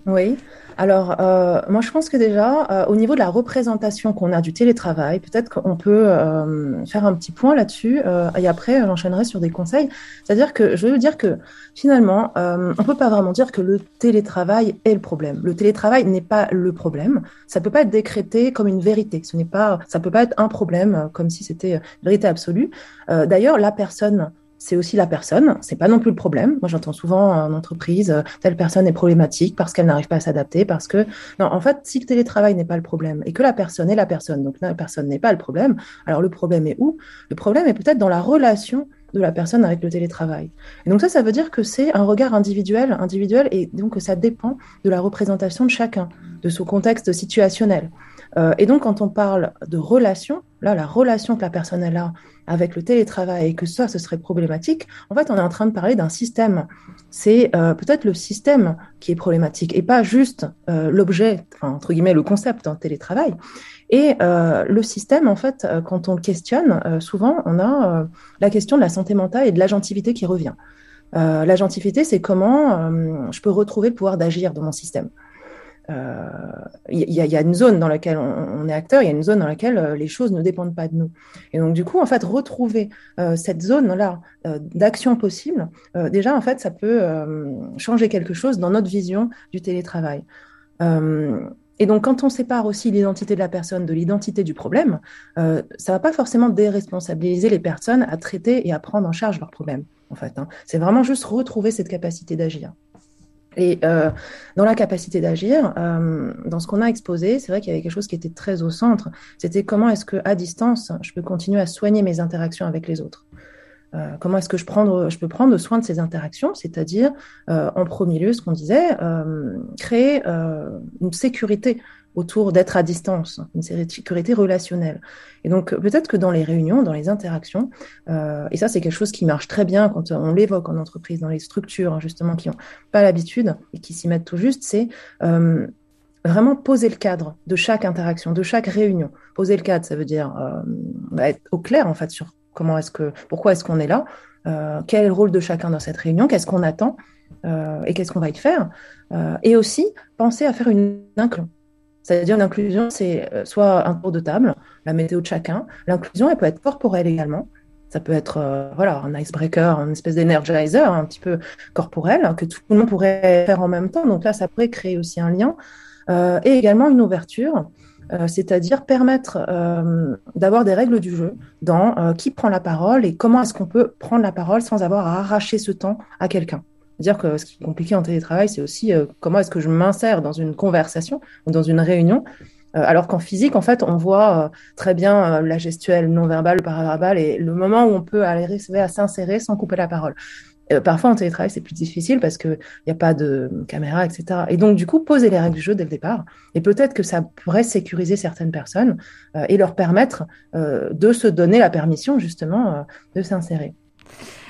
Oui. Alors, euh, moi, je pense que déjà, euh, au niveau de la représentation qu'on a du télétravail, peut-être qu'on peut, euh, faire un petit point là-dessus, et après, j'enchaînerai sur des conseils. C'est-à-dire que je veux dire que finalement, on peut pas vraiment dire que le télétravail est le problème. Le télétravail n'est pas le problème. Ça peut pas être décrété comme une vérité. Ce n'est pas, ça peut pas être un problème comme si c'était vérité absolue. D'ailleurs, la personne c'est aussi la personne, c'est pas non plus le problème. Moi, j'entends souvent en entreprise, euh, telle personne est problématique parce qu'elle n'arrive pas à s'adapter, parce que non, en fait, si le télétravail n'est pas le problème et que la personne est la personne, donc la personne n'est pas le problème, alors le problème est où? Le problème est peut-être dans la relation de la personne avec le télétravail. Et donc ça, ça veut dire que c'est un regard individuel, individuel, et donc ça dépend de la représentation de chacun, de son contexte situationnel. Euh, et donc, quand on parle de relation, là, la relation que la personne a avec le télétravail et que ça, ce serait problématique, en fait, on est en train de parler d'un système. C'est euh, peut-être le système qui est problématique et pas juste euh, l'objet, entre guillemets, le concept en télétravail. Et le système, en fait, quand on le questionne, souvent, on a la question de la santé mentale et de l'agentivité qui revient. l'agentivité, c'est comment je peux retrouver le pouvoir d'agir dans mon système il euh, y, a une zone dans laquelle on, est acteur, il y a une zone dans laquelle euh, les choses ne dépendent pas de nous. Et donc, du coup, en fait, retrouver euh, cette zone-là d'action possible, déjà, en fait, ça peut changer quelque chose dans notre vision du télétravail. et donc, quand on sépare aussi l'identité de la personne de l'identité du problème, ça ça va pas forcément déresponsabiliser les personnes à traiter et à prendre en charge leurs problèmes. En fait, hein. c'est vraiment juste retrouver cette capacité d'agir. Et euh, dans la capacité d'agir, euh, dans ce qu'on a exposé, c'est vrai qu'il y avait quelque chose qui était très au centre. C'était comment est-ce que à distance, je peux continuer à soigner mes interactions avec les autres? Euh, comment est-ce que je, je peux prendre soin de ces interactions, c'est-à-dire, en premier lieu, ce qu'on disait, créer une sécurité autour d'être à distance, une sécurité relationnelle. Et donc peut-être que dans les réunions, dans les interactions, euh, et ça c'est quelque chose qui marche très bien quand on l'évoque en entreprise, dans les structures hein, justement qui n'ont pas l'habitude et qui s'y mettent tout juste, c'est euh, vraiment poser le cadre de chaque interaction, de chaque réunion. Poser le cadre, ça veut dire euh, bah, être au clair en fait sur comment est-ce que, pourquoi est-ce qu'on est là, euh, quel est le rôle de chacun dans cette réunion, qu'est-ce qu'on attend euh, et qu'est-ce qu'on va y faire, euh, et aussi penser à faire une inclusion. C'est-à-dire l'inclusion, c'est euh, soit un tour de table, la météo de chacun. L'inclusion, elle peut être corporelle également. Ça peut être euh, voilà un icebreaker, une espèce d'énergizer un petit peu corporel que tout le monde pourrait faire en même temps. Donc là, ça pourrait créer aussi un lien euh, et également une ouverture, c'est-à-dire permettre d'avoir des règles du jeu dans qui prend la parole et comment est-ce qu'on peut prendre la parole sans avoir à arracher ce temps à quelqu'un dire que ce qui est compliqué en télétravail, c'est aussi euh, comment est-ce que je m'insère dans une conversation ou dans une réunion, euh, alors qu'en physique, en fait, on voit euh, très bien la gestuelle non verbale, paraverbale, et le moment où on peut arriver à s'insérer sans couper la parole. parfois, en télétravail, c'est plus difficile parce qu'il n'y a pas de caméra, etc. Et donc, du coup, poser les règles du jeu dès le départ. Et peut-être que ça pourrait sécuriser certaines personnes et leur permettre de se donner la permission, justement, de s'insérer.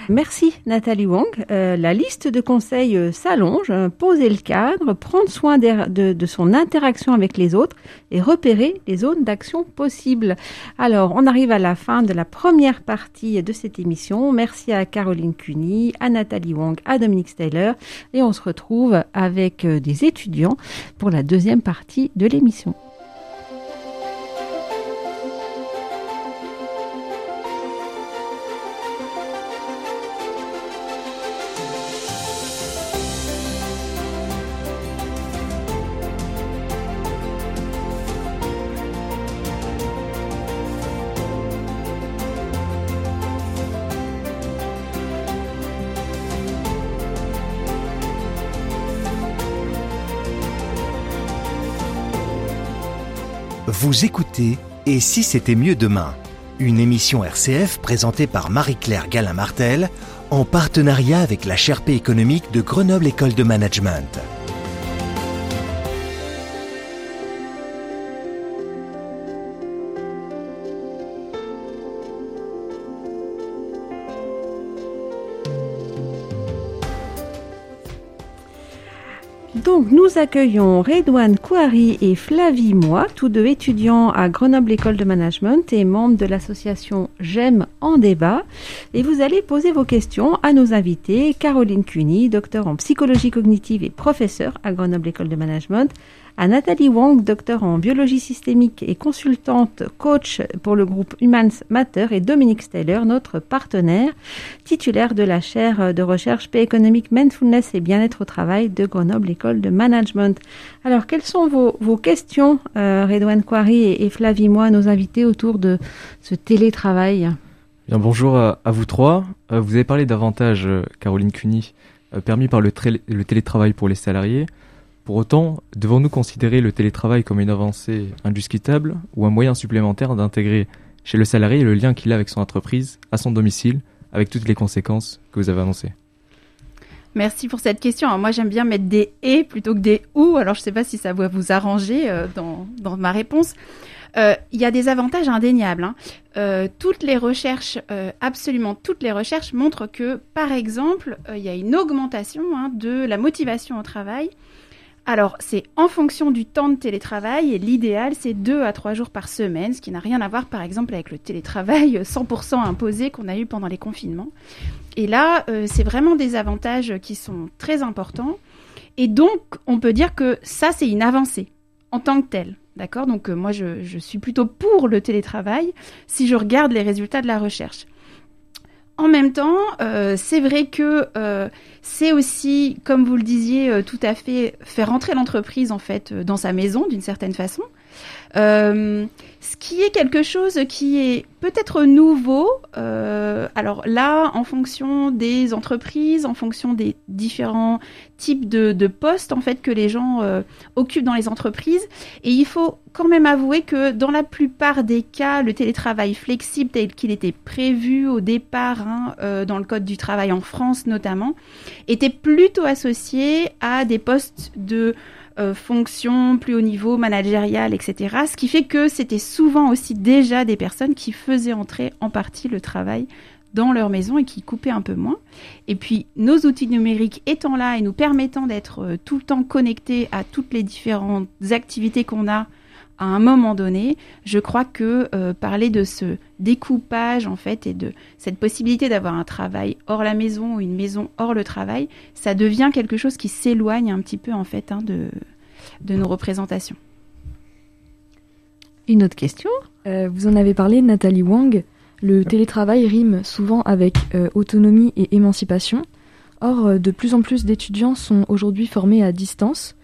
Merci Nathalie Wang. Euh, la liste de conseils euh, s'allonge. Poser le cadre, prendre soin de, son interaction avec les autres et repérer les zones d'action possibles. Alors, on arrive à la fin de la première partie de cette émission. Merci à Caroline Cuny, à Nathalie Wang, à Dominique Steyler et on se retrouve avec euh, des étudiants pour la deuxième partie de l'émission. Vous écoutez Et si c'était mieux demain? Une émission RCF présentée par Marie-Claire Galin-Martel en partenariat avec la Sherpa économique de Grenoble École de Management. Nous accueillons Redouane Kouari et Flavie Moi, tous deux étudiants à Grenoble École de Management et membres de l'association J'aime en débat. Et vous allez poser vos questions à nos invités, Caroline Cuny, docteur en psychologie cognitive et professeur à Grenoble École de Management, à Nathalie Wang, docteur en biologie systémique et consultante coach pour le groupe Humans Matter, et Dominique Steller, notre partenaire, titulaire de la chaire de recherche Paix économique, Mindfulness et bien-être au travail de Grenoble École de Management. Alors, quelles sont vos, questions, euh, Redouane Quarry et, Flavie Moi, nos invités autour de ce télétravail? Bien, bonjour à, vous trois. Euh, vous avez parlé d'avantages, euh, Caroline Cuny, permis par le, télétravail pour les salariés. Pour autant, devons-nous considérer le télétravail comme une avancée indiscutable ou un moyen supplémentaire d'intégrer chez le salarié le lien qu'il a avec son entreprise, à son domicile, avec toutes les conséquences que vous avez annoncées? Merci pour cette question. moi, j'aime bien mettre des et plutôt que des ou. Alors, je ne sais pas si ça va vous arranger dans, dans, ma réponse. Euh, il y a des avantages indéniables. Hein. Euh, toutes les recherches, euh, absolument toutes les recherches montrent que, par exemple, il y a une augmentation hein, de la motivation au travail. Alors, c'est en fonction du temps de télétravail et l'idéal, c'est deux à trois jours par semaine, ce qui n'a rien à voir, par exemple, avec le télétravail 100% imposé qu'on a eu pendant les confinements. Et là, c'est vraiment des avantages qui sont très importants. Et donc, on peut dire que ça, c'est une avancée en tant que telle. D'accord? Donc euh, moi, je, suis plutôt pour le télétravail si je regarde les résultats de la recherche. En même temps, euh, c'est vrai que euh, c'est aussi, comme vous le disiez, tout à fait faire entrer l'entreprise en fait dans sa maison d'une certaine façon. Euh, ce qui est quelque chose qui est peut-être nouveau. Euh, alors là, en fonction des entreprises, en fonction des différents types de, postes en fait que les gens euh, occupent dans les entreprises, et il faut quand même avouer que dans la plupart des cas, le télétravail flexible tel qu'il était prévu au départ hein, dans le code du travail en France notamment, était plutôt associé à des postes de euh, fonction, plus haut niveau, managérial, etc. Ce qui fait que c'était souvent aussi déjà des personnes qui faisaient entrer en partie le travail dans leur maison et qui coupaient un peu moins. Et puis nos outils numériques étant là et nous permettant d'être euh, tout le temps connectés à toutes les différentes activités qu'on a à un moment donné, je crois que euh, parler de ce découpage en fait et de cette possibilité d'avoir un travail hors la maison ou une maison hors le travail, ça devient quelque chose qui s'éloigne un petit peu en fait hein, de, de nos représentations. Une autre question? Euh, Vous en avez parlé, Nathalie Wang. Le télétravail rime souvent avec euh, autonomie et émancipation. Or, de plus en plus d'étudiants sont aujourd'hui formés à distance.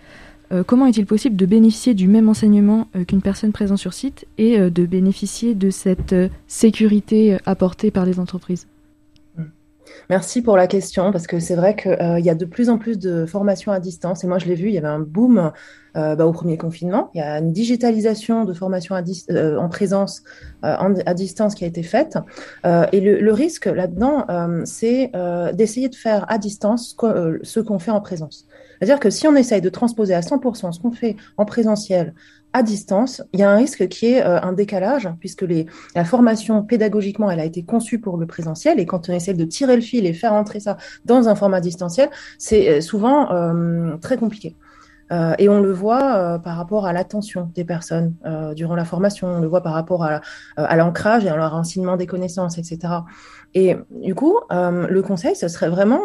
Euh, comment est-il possible de bénéficier du même enseignement euh, qu'une personne présente sur site et euh, de bénéficier de cette sécurité apportée par les entreprises? Merci pour la question, parce que c'est vrai qu'il y a de plus en plus de formations à distance. Et moi, je l'ai vu, il y avait un boom bah, au premier confinement. Il y a une digitalisation de formation en présence à distance qui a été faite. et le, risque là-dedans, c'est d'essayer de faire à distance ce qu'on fait en présence. C'est-à-dire que si on essaye de transposer à 100% ce qu'on fait en présentiel à distance, il y a un risque qui est euh, un décalage, puisque la formation pédagogiquement, elle a été conçue pour le présentiel, et quand on essaie de tirer le fil et faire entrer ça dans un format distanciel, c'est euh, souvent euh, très compliqué. Euh, et on le voit euh, par rapport à l'attention des personnes euh, durant la formation, on le voit par rapport à, l'ancrage et à leur enseignement des connaissances, etc. Et du coup, le conseil, ce serait vraiment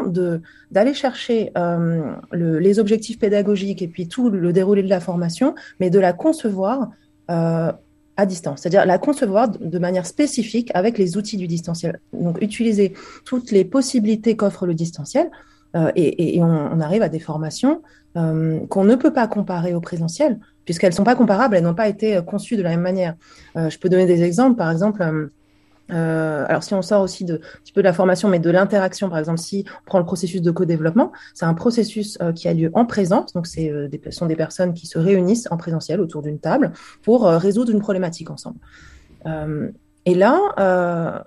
d'aller chercher le, les objectifs pédagogiques et puis tout le déroulé de la formation, mais de la concevoir à distance, c'est-à-dire la concevoir de manière spécifique avec les outils du distanciel. Donc, utiliser toutes les possibilités qu'offre le distanciel et, on, arrive à des formations euh, qu'on ne peut pas comparer au présentiel, puisqu'elles ne sont pas comparables, elles n'ont pas été euh, conçues de la même manière. je peux donner des exemples, par exemple. alors, si on sort aussi de un petit peu de la formation, mais de l'interaction, par exemple, si on prend le processus de co-développement, c'est un processus qui a lieu en présence. Donc, c'est des, sont des personnes qui se réunissent en présentiel autour d'une table pour résoudre une problématique ensemble. et là, euh,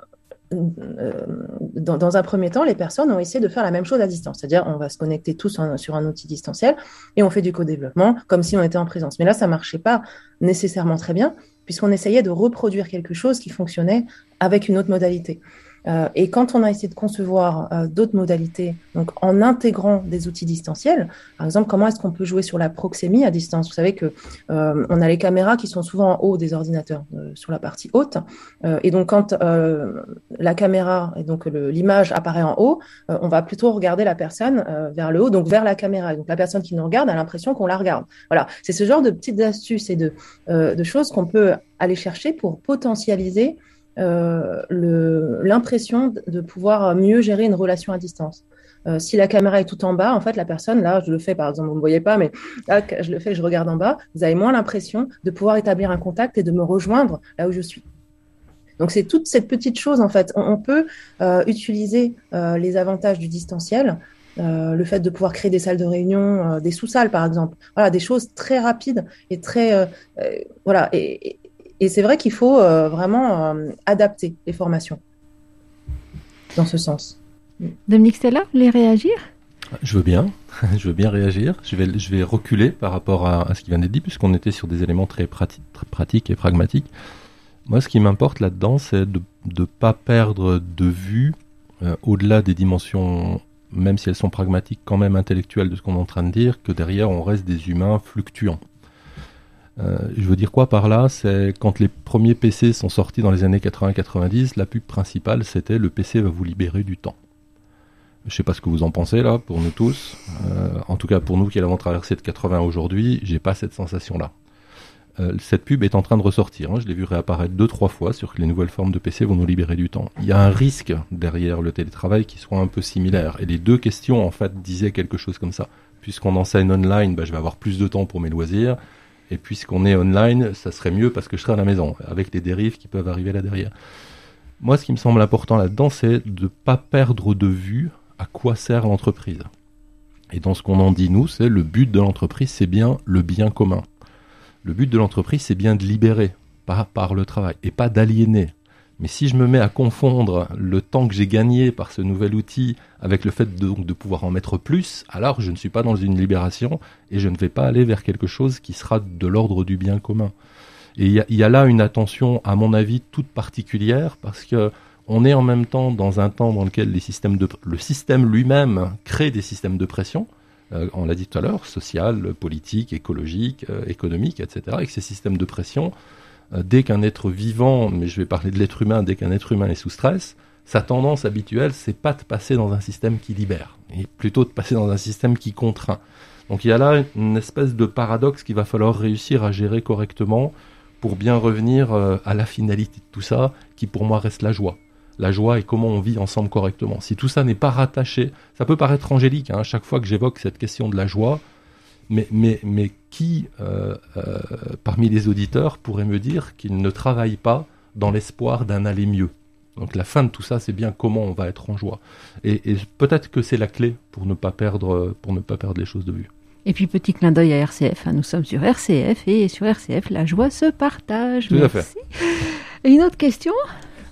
dans, dans, un premier temps, les personnes ont essayé de faire la même chose à distance. C'est-à-dire, on va se connecter tous sur un outil distanciel et on fait du co-développement comme si on était en présence. Mais là, ça marchait pas nécessairement très bien puisqu'on essayait de reproduire quelque chose qui fonctionnait avec une autre modalité. Euh, et quand on a essayé de concevoir euh, d'autres modalités, donc en intégrant des outils distanciels, par exemple, comment est-ce qu'on peut jouer sur la proxémie à distance? Vous savez que euh, on a les caméras qui sont souvent en haut des ordinateurs, sur la partie haute, et donc quand la caméra et donc l'image apparaît en haut, on va plutôt regarder la personne vers le haut, donc vers la caméra. Donc la personne qui nous regarde a l'impression qu'on la regarde. Voilà, c'est ce genre de petites astuces et de, choses qu'on peut aller chercher pour potentialiser l'impression de pouvoir mieux gérer une relation à distance. Euh, si la caméra est tout en bas, en fait, la personne, là, je le fais par exemple, vous ne me voyez pas, mais là, je le fais, je regarde en bas, vous avez moins l'impression de pouvoir établir un contact et de me rejoindre là où je suis. Donc c'est toute cette petite chose en fait. On, peut euh, utiliser euh, les avantages du distanciel, euh, le fait de pouvoir créer des salles de réunion, des sous-salles par exemple. Voilà, des choses très rapides et très voilà. Et c'est vrai qu'il faut vraiment adapter les formations dans ce sens. Dominique Stella, vous voulez réagir? Je veux bien, je veux bien réagir. Je vais, je vais reculer par rapport à, ce qui vient d'être dit, puisqu'on était sur des éléments très, pratiques et pragmatiques. Moi, ce qui m'importe là-dedans, c'est de ne pas perdre de vue, euh, au-delà des dimensions, même si elles sont pragmatiques, quand même intellectuelles de ce qu'on est en train de dire, que derrière, on reste des humains fluctuants. Euh, je veux dire quoi par là? C'est quand les premiers PC sont sortis dans les années 80-90, la pub principale c'était le PC va vous libérer du temps. Je sais pas ce que vous en pensez là, pour nous tous. Euh, en tout cas, pour nous qui avons traversé de 80 aujourd'hui, j'ai pas cette sensation-là. Euh, cette pub est en train de ressortir. Hein. Je l'ai vu réapparaître deux trois fois sur que les nouvelles formes de PC vont nous libérer du temps. Il y a un risque derrière le télétravail qui soit un peu similaire. Et les deux questions en fait disaient quelque chose comme ça. Puisqu'on enseigne online, bah, je vais avoir plus de temps pour mes loisirs. Et puisqu'on est online, ça serait mieux parce que je serai à la maison, avec les dérives qui peuvent arriver là derrière. Moi, ce qui me semble important là-dedans, c'est de ne pas perdre de vue à quoi sert l'entreprise. Et dans ce qu'on en dit, nous, c'est le but de l'entreprise, c'est bien le bien commun. Le but de l'entreprise, c'est bien de libérer par, par le travail et pas d'aliéner. Mais si je me mets à confondre le temps que j'ai gagné par ce nouvel outil avec le fait de, de pouvoir en mettre plus, alors je ne suis pas dans une libération et je ne vais pas aller vers quelque chose qui sera de l'ordre du bien commun. Et il y, a, là une attention, à mon avis, toute particulière parce que on est en même temps dans un temps dans lequel le système lui-même crée des systèmes de pression. Euh, on l'a dit tout à l'heure, social, politique, écologique, euh, économique, etc. Et que ces systèmes de pression, dès qu'un être vivant, mais je vais parler de l'être humain, dès qu'un être humain est sous stress, sa tendance habituelle, c'est pas de passer dans un système qui libère, et plutôt de passer dans un système qui contraint. Donc il y a là une espèce de paradoxe qu'il va falloir réussir à gérer correctement pour bien revenir à la finalité de tout ça, qui pour moi reste la joie la joie et comment on vit ensemble correctement. Si tout ça n'est pas rattaché, ça peut paraître angélique hein, chaque fois que j'évoque cette question de la joie, mais, mais, mais qui, euh, euh, parmi les auditeurs, pourrait me dire qu'il ne travaille pas dans l'espoir d'un aller mieux? Donc la fin de tout ça, c'est bien comment on va être en joie. Et, peut-être que c'est la clé pour ne pas perdre, pour ne pas perdre les choses de vue. Et puis petit clin d'œil à RCF. Hein. Nous sommes sur RCF et sur RCF, la joie se partage. Tout Merci. à fait. Et une autre question?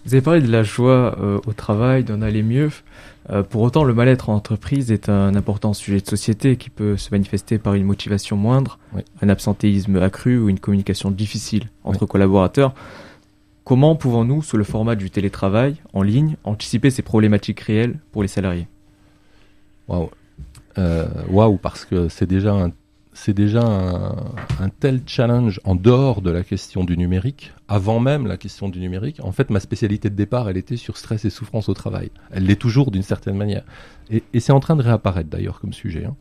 Vous avez parlé de la joie euh, au travail, d'en aller mieux. Euh, pour autant, le mal-être en entreprise est un important sujet de société qui peut se manifester par une motivation moindre, un absentéisme accru ou une communication difficile entre collaborateurs. Comment pouvons-nous, sous le format du télétravail en ligne, anticiper ces problématiques réelles pour les salariés? Waouh. Euh, Waouh, parce que c'est déjà un c'est déjà un, tel challenge en dehors de la question du numérique, avant même la question du numérique. En fait, ma spécialité de départ, elle était sur stress et souffrance au travail. Elle l'est toujours d'une certaine manière. Et, c'est en train de réapparaître d'ailleurs comme sujet. Hein.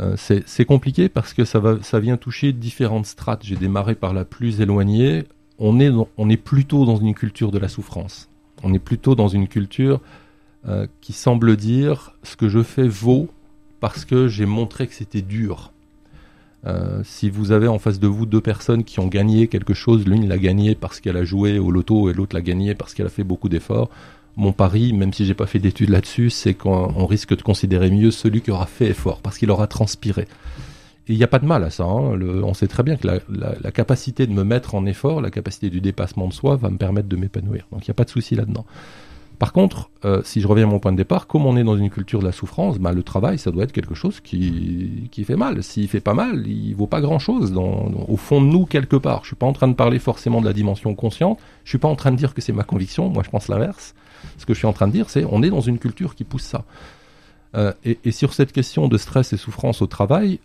Euh, c'est compliqué parce que ça, vient toucher différentes strates. J'ai démarré par la plus éloignée. On est, on est plutôt dans une culture de la souffrance. On est plutôt dans une culture euh, qui semble dire ce que je fais vaut parce que j'ai montré que c'était dur euh, si vous avez en face de vous deux personnes qui ont gagné quelque chose, l'une l'a gagné parce qu'elle a joué au loto et l'autre l'a gagné parce qu'elle a fait beaucoup d'efforts. Mon pari, même si j'ai pas fait d'études là-dessus, c'est qu'on risque de considérer mieux celui qui aura fait effort parce qu'il aura transpiré. Et il n'y a pas de mal à ça. Hein. on sait très bien que la, la, capacité de me mettre en effort, la capacité du dépassement de soi va me permettre de m'épanouir. Donc il n'y a pas de souci là-dedans. Par contre, euh, si je reviens à mon point de départ, comme on est dans une culture de la souffrance, bah, le travail, ça doit être quelque chose qui, fait mal. S'il fait pas mal, il vaut pas grand-chose au fond de nous quelque part. Je suis pas en train de parler forcément de la dimension consciente. Je suis pas en train de dire que c'est ma conviction. Moi, je pense l'inverse. Ce que je suis en train de dire, c'est on est dans une culture qui pousse ça. Euh, et, et, sur cette question de stress et souffrance au travail,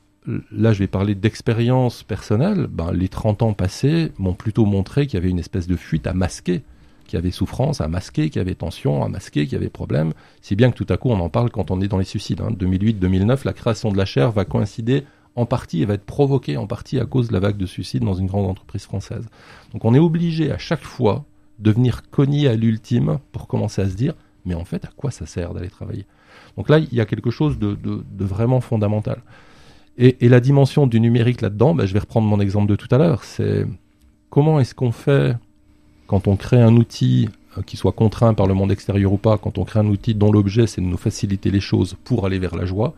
là, je vais parler d'expérience personnelle. Ben, les 30 ans passés m'ont plutôt montré qu'il y avait une espèce de fuite à masquer qui avait souffrance, à masquer, qui avait tension, à masquer, qui avait problème. Si bien que tout à coup on en parle quand on est dans les suicides. Hein. 2008-2009, la création de la chaire va coïncider en partie et va être provoquée en partie à cause de la vague de suicides dans une grande entreprise française. Donc on est obligé à chaque fois de venir cogner à l'ultime pour commencer à se dire mais en fait à quoi ça sert d'aller travailler? Donc là il y a quelque chose de, vraiment fondamental. Et, la dimension du numérique là-dedans, ben, je vais reprendre mon exemple de tout à l'heure, c'est comment est-ce qu'on fait quand on crée un outil euh, qui soit contraint par le monde extérieur ou pas, quand on crée un outil dont l'objet c'est de nous faciliter les choses pour aller vers la joie,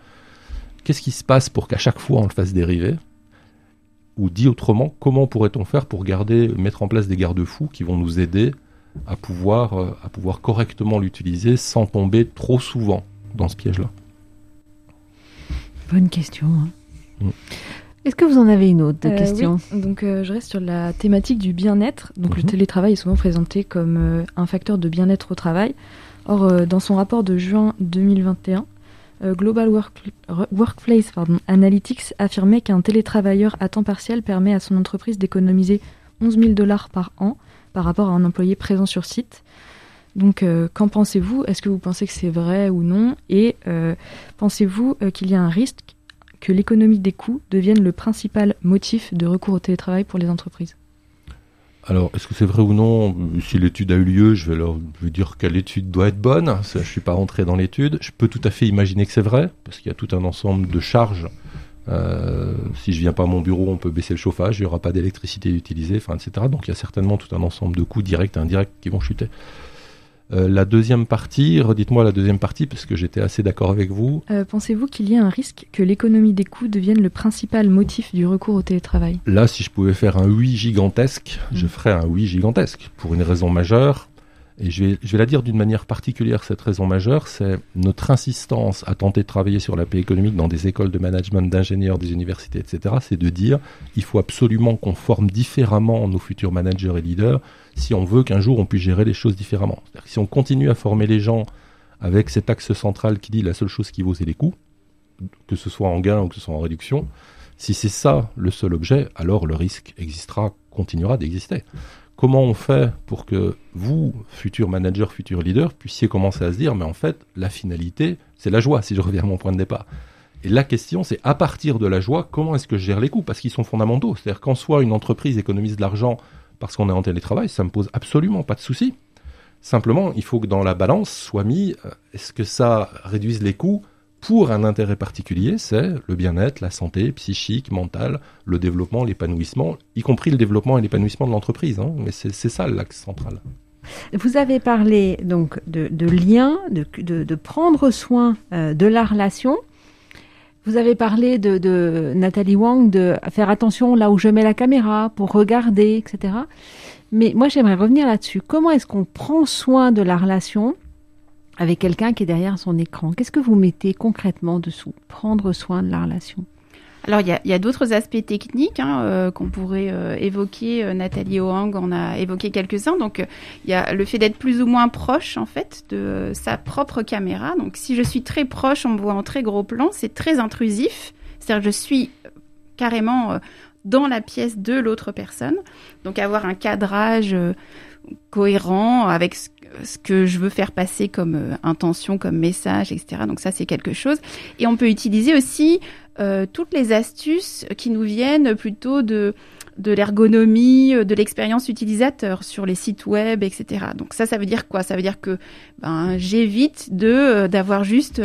qu'est-ce qui se passe pour qu'à chaque fois on le fasse dériver? Ou dit autrement, comment pourrait-on faire pour garder, mettre en place des garde-fous qui vont nous aider à pouvoir, euh, à pouvoir correctement l'utiliser sans tomber trop souvent dans ce piège-là? Bonne question. Hein. Mm. Est-ce que vous en avez une autre de Euh, question oui. Donc euh, je reste sur la thématique du bien-être. Donc le Mhm. télétravail est souvent présenté comme euh, un facteur de bien-être au travail. Or, euh, dans son rapport de juin 2021, euh, Global Work- Workplace pardon, Analytics affirmait qu'un télétravailleur à temps partiel permet à son entreprise d'économiser 11 000 dollars par an par rapport à un employé présent sur site. Donc, euh, qu'en pensez-vous? Est-ce que vous pensez que c'est vrai ou non? Et euh, pensez-vous euh, qu'il y a un risque que l'économie des coûts devienne le principal motif de recours au télétravail pour les entreprises Alors, est-ce que c'est vrai ou non? Si l'étude a eu lieu, je vais leur dire quelle étude doit être bonne. Je suis pas rentré dans l'étude. Je peux tout à fait imaginer que c'est vrai, parce qu'il y a tout un ensemble de charges. Euh, si je viens pas à mon bureau, on peut baisser le chauffage, il n'y aura pas d'électricité utilisée, etc. Donc il y a certainement tout un ensemble de coûts directs et indirects qui vont chuter. Euh, la deuxième partie, redites-moi la deuxième partie, parce que j'étais assez d'accord avec vous. Euh, Pensez-vous qu'il y a un risque que l'économie des coûts devienne le principal motif du recours au télétravail? Là, si je pouvais faire un oui gigantesque, je Mm. ferais un oui gigantesque pour une raison majeure. Et je vais, je vais la dire d'une manière particulière, cette raison majeure, c'est notre insistance à tenter de travailler sur la paix économique dans des écoles de management, d'ingénieurs, des universités, etc. C'est de dire, il faut absolument qu'on forme différemment nos futurs managers et leaders si on veut qu'un jour on puisse gérer les choses différemment. C'est-à-dire que si on continue à former les gens avec cet axe central qui dit la seule chose qui vaut, c'est les coûts, que ce soit en gain ou que ce soit en réduction, si c'est ça le seul objet, alors le risque existera, continuera d'exister. Comment on fait pour que vous, futurs managers, futurs leaders, puissiez commencer à se dire, mais en fait, la finalité, c'est la joie, si je reviens à mon point de départ. Et la question, c'est à partir de la joie, comment est-ce que je gère les coûts? Parce qu'ils sont fondamentaux. C'est-à-dire qu'en soit une entreprise économise de l'argent parce qu'on est en télétravail, ça me pose absolument pas de souci. Simplement, il faut que dans la balance soit mis, euh, est-ce que ça réduise les coûts pour un intérêt particulier, c'est le bien-être, la santé psychique, mentale, le développement, l'épanouissement, y compris le développement et l'épanouissement de l'entreprise. hein. Mais c'est ça l'axe central. Vous avez parlé donc de, lien, de prendre soin euh, de la relation. Vous avez parlé de, de Nathalie Wang de faire attention là où je mets la caméra pour regarder, etc. Mais moi, j'aimerais revenir là-dessus. Comment est-ce qu'on prend soin de la relation avec quelqu'un qui est derrière son écran? Qu'est-ce que vous mettez concrètement dessous? Prendre soin de la relation. Alors, il y a, a d'autres aspects techniques hein, euh, qu'on pourrait euh, évoquer. Euh, Nathalie Oang en a évoqué quelques-uns. Donc, euh, il y a le fait d'être plus ou moins proche, en fait, de sa propre caméra. Donc, si je suis très proche, on me voit en très gros plan, c'est très intrusif. C'est-à-dire je suis carrément euh, dans la pièce de l'autre personne. Donc, avoir un cadrage cohérent avec ce, que je veux faire passer comme intention, comme message, etc. Donc, ça, c'est quelque chose. Et on peut utiliser aussi euh, toutes les astuces qui nous viennent plutôt de de l'ergonomie, euh, de l'expérience utilisateur sur les sites web, etc. Donc ça, ça veut dire quoi? Ça veut dire que ben, j'évite de euh, d'avoir juste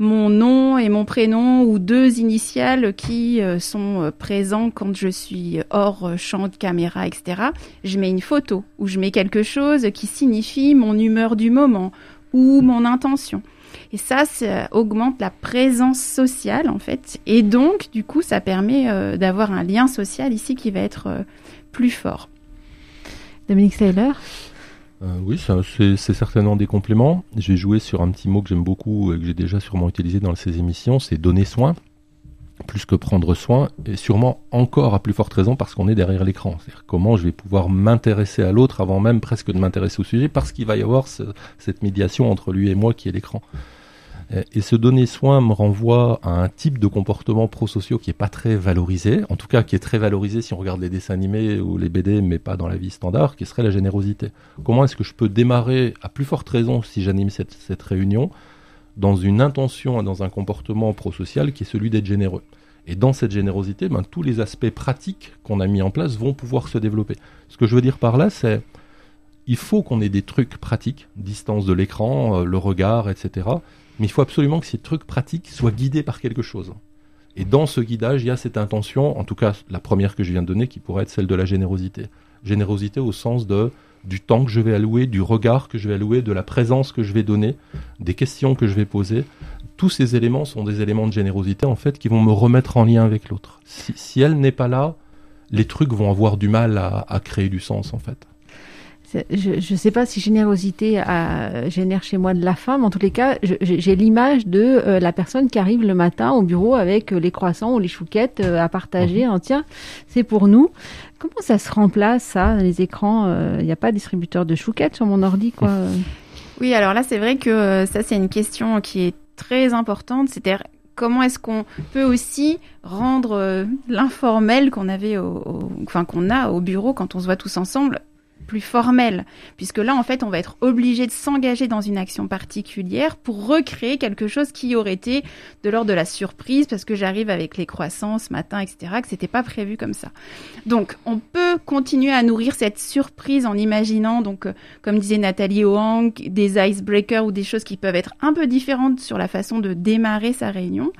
mon nom et mon prénom ou deux initiales qui sont présents quand je suis hors champ de caméra, etc. Je mets une photo ou je mets quelque chose qui signifie mon humeur du moment ou mon intention. Et ça, ça augmente la présence sociale, en fait. Et donc, du coup, ça permet euh, d'avoir un lien social ici qui va être euh, plus fort. Dominique Saylor Euh, oui, c'est c'est certainement des compléments. Je vais jouer sur un petit mot que j'aime beaucoup et que j'ai déjà sûrement utilisé dans ces émissions, c'est donner soin, plus que prendre soin, et sûrement encore à plus forte raison parce qu'on est derrière l'écran. C'est-à-dire comment je vais pouvoir m'intéresser à l'autre avant même presque de m'intéresser au sujet, parce qu'il va y avoir ce- cette médiation entre lui et moi qui est l'écran. Et ce donner soin me renvoie à un type de comportement prosociaux qui est pas très valorisé, en tout cas qui est très valorisé si on regarde les dessins animés ou les BD, mais pas dans la vie standard, qui serait la générosité. Comment est-ce que je peux démarrer, à plus forte raison si j'anime cette réunion, dans une intention et dans un comportement prosocial qui est celui d'être généreux Et dans cette générosité, ben, tous les aspects pratiques qu'on a mis en place vont pouvoir se développer. Ce que je veux dire par là, c'est il faut qu'on ait des trucs pratiques, distance de l'écran, euh, le regard, etc. Mais il faut absolument que ces trucs pratiques soient guidés par quelque chose. Et dans ce guidage, il y a cette intention, en tout cas la première que je viens de donner, qui pourrait être celle de la générosité. Générosité au sens de du temps que je vais allouer, du regard que je vais allouer, de la présence que je vais donner, des questions que je vais poser. Tous ces éléments sont des éléments de générosité en fait qui vont me remettre en lien avec l'autre. Si, elle n'est pas là, les trucs vont avoir du mal à créer du sens en fait je ne sais pas si générosité génère chez moi de la faim, mais en tous les cas, j'ai l'image de euh, la personne qui arrive le matin au bureau avec euh, les croissants ou les chouquettes euh, à partager. Mhm. tiens, c'est pour nous. Comment ça se remplace ça Les écrans, il n'y a pas de distributeur de chouquettes sur mon ordi, quoi? Oui, alors là, c'est vrai que ça, c'est une question qui est très importante. C'est-à-dire comment est-ce qu'on peut aussi rendre l'informel qu'on avait au, enfin qu'on a au bureau quand on se voit tous ensemble plus formel, puisque là, en fait, on va être obligé de s'engager dans une action particulière pour recréer quelque chose qui aurait été de l'ordre de la surprise, parce que j'arrive avec les croissants ce matin, etc., que c'était pas prévu comme ça. Donc, on peut continuer à nourrir cette surprise en imaginant, donc, euh, comme disait Nathalie Hoang, des icebreakers ou des choses qui peuvent être un peu différentes sur la façon de démarrer sa réunion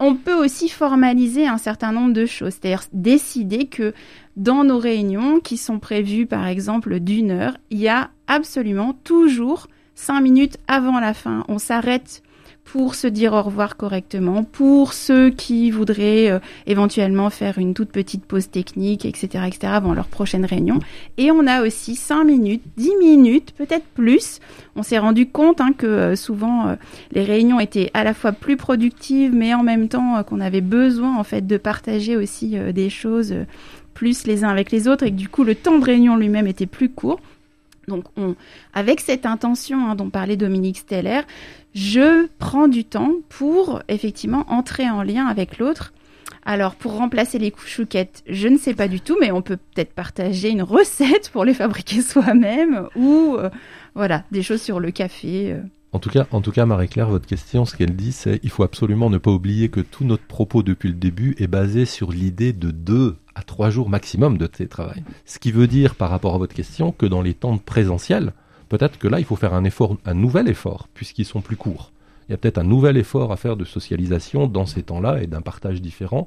on peut aussi formaliser un certain nombre de choses, c'est-à-dire décider que dans nos réunions qui sont prévues par exemple d'une heure, il y a absolument toujours cinq minutes avant la fin. On s'arrête pour se dire au revoir correctement, pour ceux qui voudraient euh, éventuellement faire une toute petite pause technique, etc., etc., avant leur prochaine réunion. Et on a aussi 5 minutes, 10 minutes, peut-être plus. On s'est rendu compte hein, que euh, souvent euh, les réunions étaient à la fois plus productives, mais en même temps qu'on avait besoin en fait de partager aussi des choses plus les uns avec les autres et que du coup le temps de réunion lui-même était plus court. Donc, on, avec cette intention hein, dont parlait Dominique Steller, je prends du temps pour effectivement entrer en lien avec l'autre. Alors, pour remplacer les chouquettes, je ne sais pas du tout, mais on peut peut-être partager une recette pour les fabriquer soi-même ou euh, voilà, des choses sur le café. Euh. En tout cas, en tout cas, Marie-Claire, votre question, ce qu'elle dit, c'est il faut absolument ne pas oublier que tout notre propos depuis le début est basé sur l'idée de deux à trois jours maximum de télétravail. Ce qui veut dire, par rapport à votre question, que dans les temps de présentiel, peut-être que là, il faut faire un effort, un nouvel effort, puisqu'ils sont plus courts. Il y a peut-être un nouvel effort à faire de socialisation dans ces temps-là et d'un partage différent,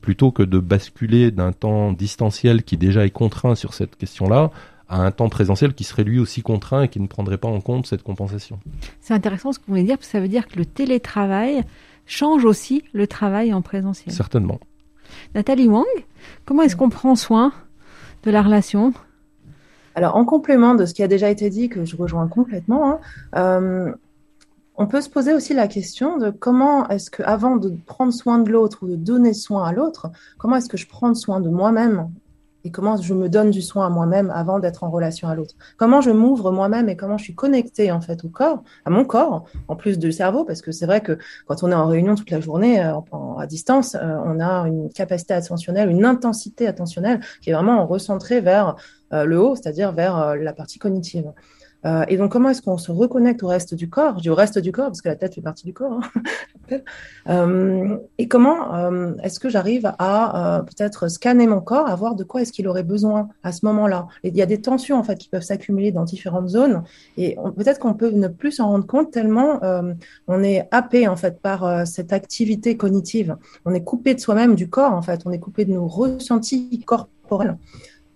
plutôt que de basculer d'un temps distanciel qui déjà est contraint sur cette question-là à un temps présentiel qui serait lui aussi contraint et qui ne prendrait pas en compte cette compensation. C'est intéressant ce que vous voulez dire, parce que ça veut dire que le télétravail change aussi le travail en présentiel. Certainement. Nathalie Wang, comment est-ce qu'on prend soin de la relation Alors, en complément de ce qui a déjà été dit, que je rejoins complètement, hein, euh, on peut se poser aussi la question de comment est-ce que, avant de prendre soin de l'autre ou de donner soin à l'autre, comment est-ce que je prends soin de moi-même comment je me donne du soin à moi-même avant d'être en relation à l'autre? Comment je m'ouvre moi-même et comment je suis connectée en fait au corps, à mon corps, en plus du cerveau, parce que c'est vrai que quand on est en réunion toute la journée euh, à distance, euh, on a une capacité attentionnelle, une intensité attentionnelle qui est vraiment recentrée vers euh, le haut, c'est-à-dire vers la partie cognitive. Euh, et donc, comment est-ce qu'on se reconnecte au reste du corps? Au reste du corps parce que la tête fait partie du corps. Hein, euh, et comment euh, est-ce que j'arrive à peut-être scanner mon corps, à voir de quoi est-ce qu'il aurait besoin à ce moment-là? Il y a des tensions en fait qui peuvent s'accumuler dans différentes zones et peut-être qu'on peut ne plus s'en rendre compte tellement on est happé en fait par cette activité cognitive. On est coupé de soi-même, du corps en fait. On est coupé de nos ressentis corporels.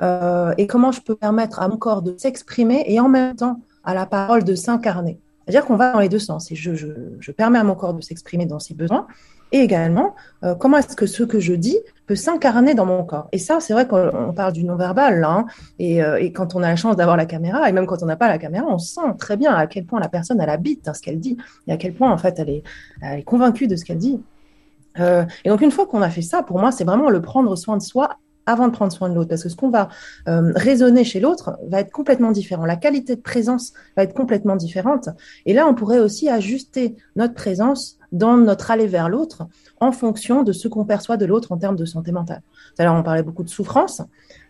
Euh, et comment je peux permettre à mon corps de s'exprimer et en même temps à la parole de s'incarner. C'est-à-dire qu'on va dans les deux sens. Et je, permets à mon corps de s'exprimer dans ses besoins. Et également, euh, comment est-ce que ce que je dis peut s'incarner dans mon corps. Et ça, c'est vrai qu'on parle du non-verbal. Hein, et, euh, et, quand on a la chance d'avoir la caméra, et même quand on n'a pas la caméra, on sent très bien à quel point la personne, elle habite hein, ce qu'elle dit. Et à quel point, en fait, elle est, convaincue de ce qu'elle dit. Et donc, une fois qu'on a fait ça, pour moi, c'est vraiment le prendre soin de soi avant de prendre soin de l'autre, parce que ce qu'on va euh, raisonner chez l'autre va être complètement différent. La qualité de présence va être complètement différente. Et là, on pourrait aussi ajuster notre présence dans notre aller vers l'autre en fonction de ce qu'on perçoit de l'autre en termes de santé mentale. Alors, on parlait beaucoup de souffrance.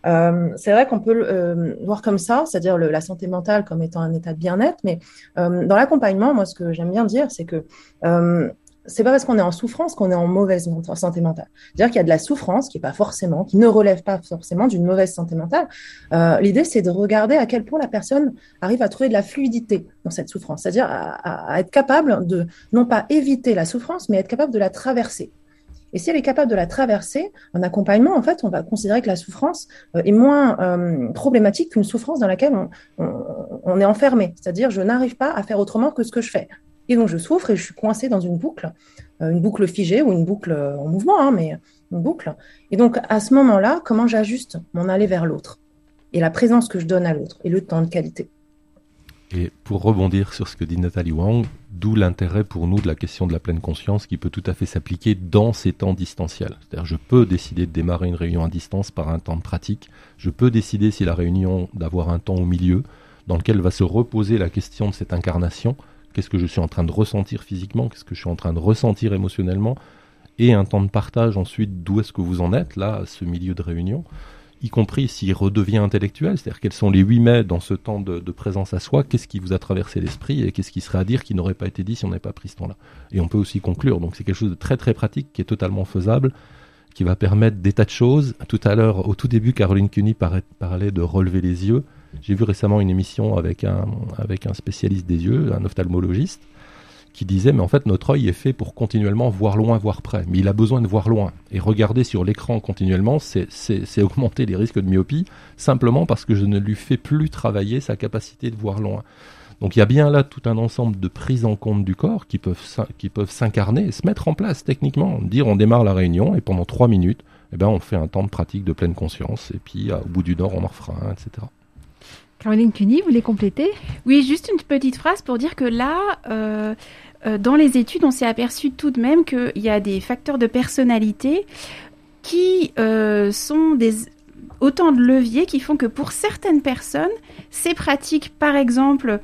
Euh, c'est vrai qu'on peut euh, voir comme ça, c'est-à-dire la santé mentale comme étant un état de bien-être, mais euh, dans l'accompagnement, moi, ce que j'aime bien dire, c'est que c'est pas parce qu'on est en souffrance qu'on est en mauvaise santé mentale. C'est-à-dire qu'il y a de la souffrance qui est pas forcément, qui ne relève pas forcément d'une mauvaise santé mentale. Euh, L'idée, c'est de regarder à quel point la personne arrive à trouver de la fluidité dans cette souffrance, c'est-à-dire à, être capable de non pas éviter la souffrance, mais être capable de la traverser. Et si elle est capable de la traverser, en accompagnement, en fait, on va considérer que la souffrance euh, est moins euh, problématique qu'une souffrance dans laquelle on, est enfermé. C'est-à-dire, je n'arrive pas à faire autrement que ce que je fais. Et donc, je souffre et je suis coincée dans une boucle, euh, une boucle figée ou une boucle en mouvement, hein, mais une boucle. Et donc, à ce moment-là, comment j'ajuste mon aller vers l'autre et la présence que je donne à l'autre et le temps de qualité? Et pour rebondir sur ce que dit Nathalie Wang, d'où l'intérêt pour nous de la question de la pleine conscience qui peut tout à fait s'appliquer dans ces temps distanciels. C'est-à-dire je peux décider de démarrer une réunion à distance par un temps de pratique, je peux décider si la réunion d'avoir un temps au milieu dans lequel va se reposer la question de cette incarnation, qu'est-ce que je suis en train de ressentir physiquement, qu'est-ce que je suis en train de ressentir émotionnellement, et un temps de partage ensuite d'où est-ce que vous en êtes là, ce milieu de réunion? Y compris s'il redevient intellectuel, c'est-à-dire quels sont les huit mai dans ce temps de, présence à soi, qu'est-ce qui vous a traversé l'esprit et qu'est-ce qui serait à dire qui n'aurait pas été dit si on n'avait pas pris ce temps-là? Et on peut aussi conclure, donc c'est quelque chose de très très pratique qui est totalement faisable, qui va permettre des tas de choses. Tout à l'heure, au tout début, Caroline Cuny parlait de relever les yeux. J'ai vu récemment une émission avec un, avec un spécialiste des yeux, un ophtalmologiste, qui disait mais en fait notre œil est fait pour continuellement voir loin, voir près, mais il a besoin de voir loin. Et regarder sur l'écran continuellement, c'est augmenter les risques de myopie, simplement parce que je ne lui fais plus travailler sa capacité de voir loin. Donc il y a bien là tout un ensemble de prises en compte du corps qui peuvent, s'incarner et se mettre en place techniquement. Dire on démarre la réunion et pendant trois minutes, eh ben, on fait un temps de pratique de pleine conscience et puis au bout du nord on en refera un, etc. Caroline Cuny, vous voulez compléter Oui, juste une petite phrase pour dire que là, euh, euh, dans les études, on s'est aperçu tout de même qu'il y a des facteurs de personnalité qui euh, sont des, autant de leviers qui font que pour certaines personnes, ces pratiques, par exemple,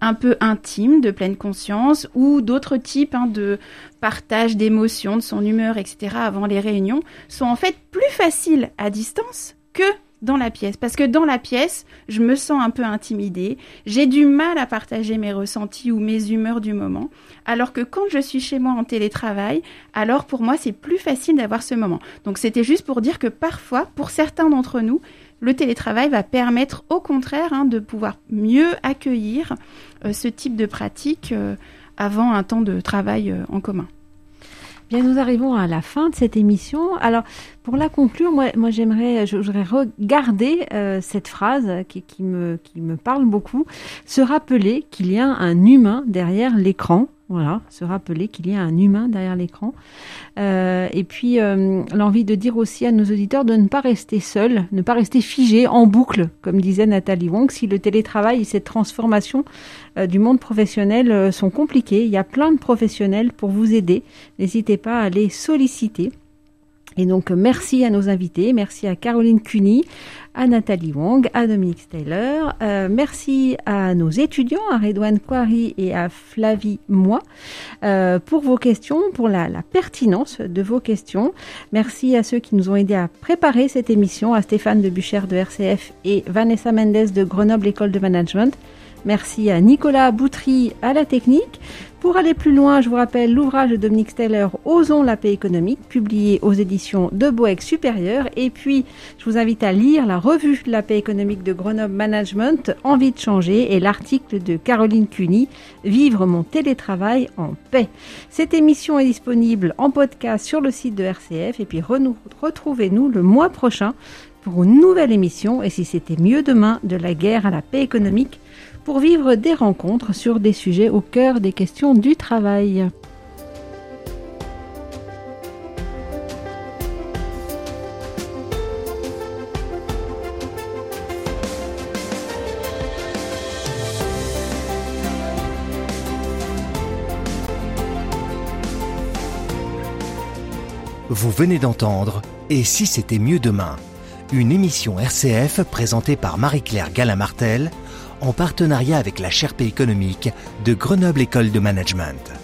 un peu intimes, de pleine conscience, ou d'autres types hein, de partage d'émotions, de son humeur, etc., avant les réunions, sont en fait plus faciles à distance que dans la pièce. Parce que dans la pièce, je me sens un peu intimidée, j'ai du mal à partager mes ressentis ou mes humeurs du moment. Alors que quand je suis chez moi en télétravail, alors pour moi, c'est plus facile d'avoir ce moment. Donc c'était juste pour dire que parfois, pour certains d'entre nous, le télétravail va permettre au contraire hein, de pouvoir mieux accueillir euh, ce type de pratique euh, avant un temps de travail euh, en commun nous arrivons à la fin de cette émission. Alors, pour la conclure, moi, moi j'aimerais, regarder euh, cette phrase qui, me, qui me parle beaucoup, se rappeler qu'il y a un humain derrière l'écran. Voilà, se rappeler qu'il y a un humain derrière l'écran. Euh, et puis euh, l'envie de dire aussi à nos auditeurs de ne pas rester seuls, ne pas rester figés en boucle, comme disait Nathalie Wong. Si le télétravail et cette transformation du monde professionnel sont compliqués, il y a plein de professionnels pour vous aider. N'hésitez pas à les solliciter. Et donc, merci à nos invités, merci à Caroline Cuny, à Nathalie Wong, à Dominique Taylor, euh, merci à nos étudiants, à Redouane Kouari et à Flavie Moi, euh, pour vos questions, pour la, pertinence de vos questions. Merci à ceux qui nous ont aidés à préparer cette émission, à Stéphane de Bucher de RCF et Vanessa Mendes de Grenoble École de Management. Merci à Nicolas Boutry à la technique. Pour aller plus loin, je vous rappelle l'ouvrage de Dominique Steller Osons la paix économique, publié aux éditions de Boeck Supérieur. Et puis, je vous invite à lire la revue de la paix économique de Grenoble Management, Envie de changer, et l'article de Caroline Cuny, Vivre mon télétravail en paix. Cette émission est disponible en podcast sur le site de RCF. Et puis, retrouvez-nous le mois prochain pour une nouvelle émission. Et si c'était mieux demain, de la guerre à la paix économique pour vivre des rencontres sur des sujets au cœur des questions du travail. Vous venez d'entendre Et si c'était mieux demain Une émission RCF présentée par Marie-Claire Gala-Martel en partenariat avec la Sherpa économique de Grenoble École de Management.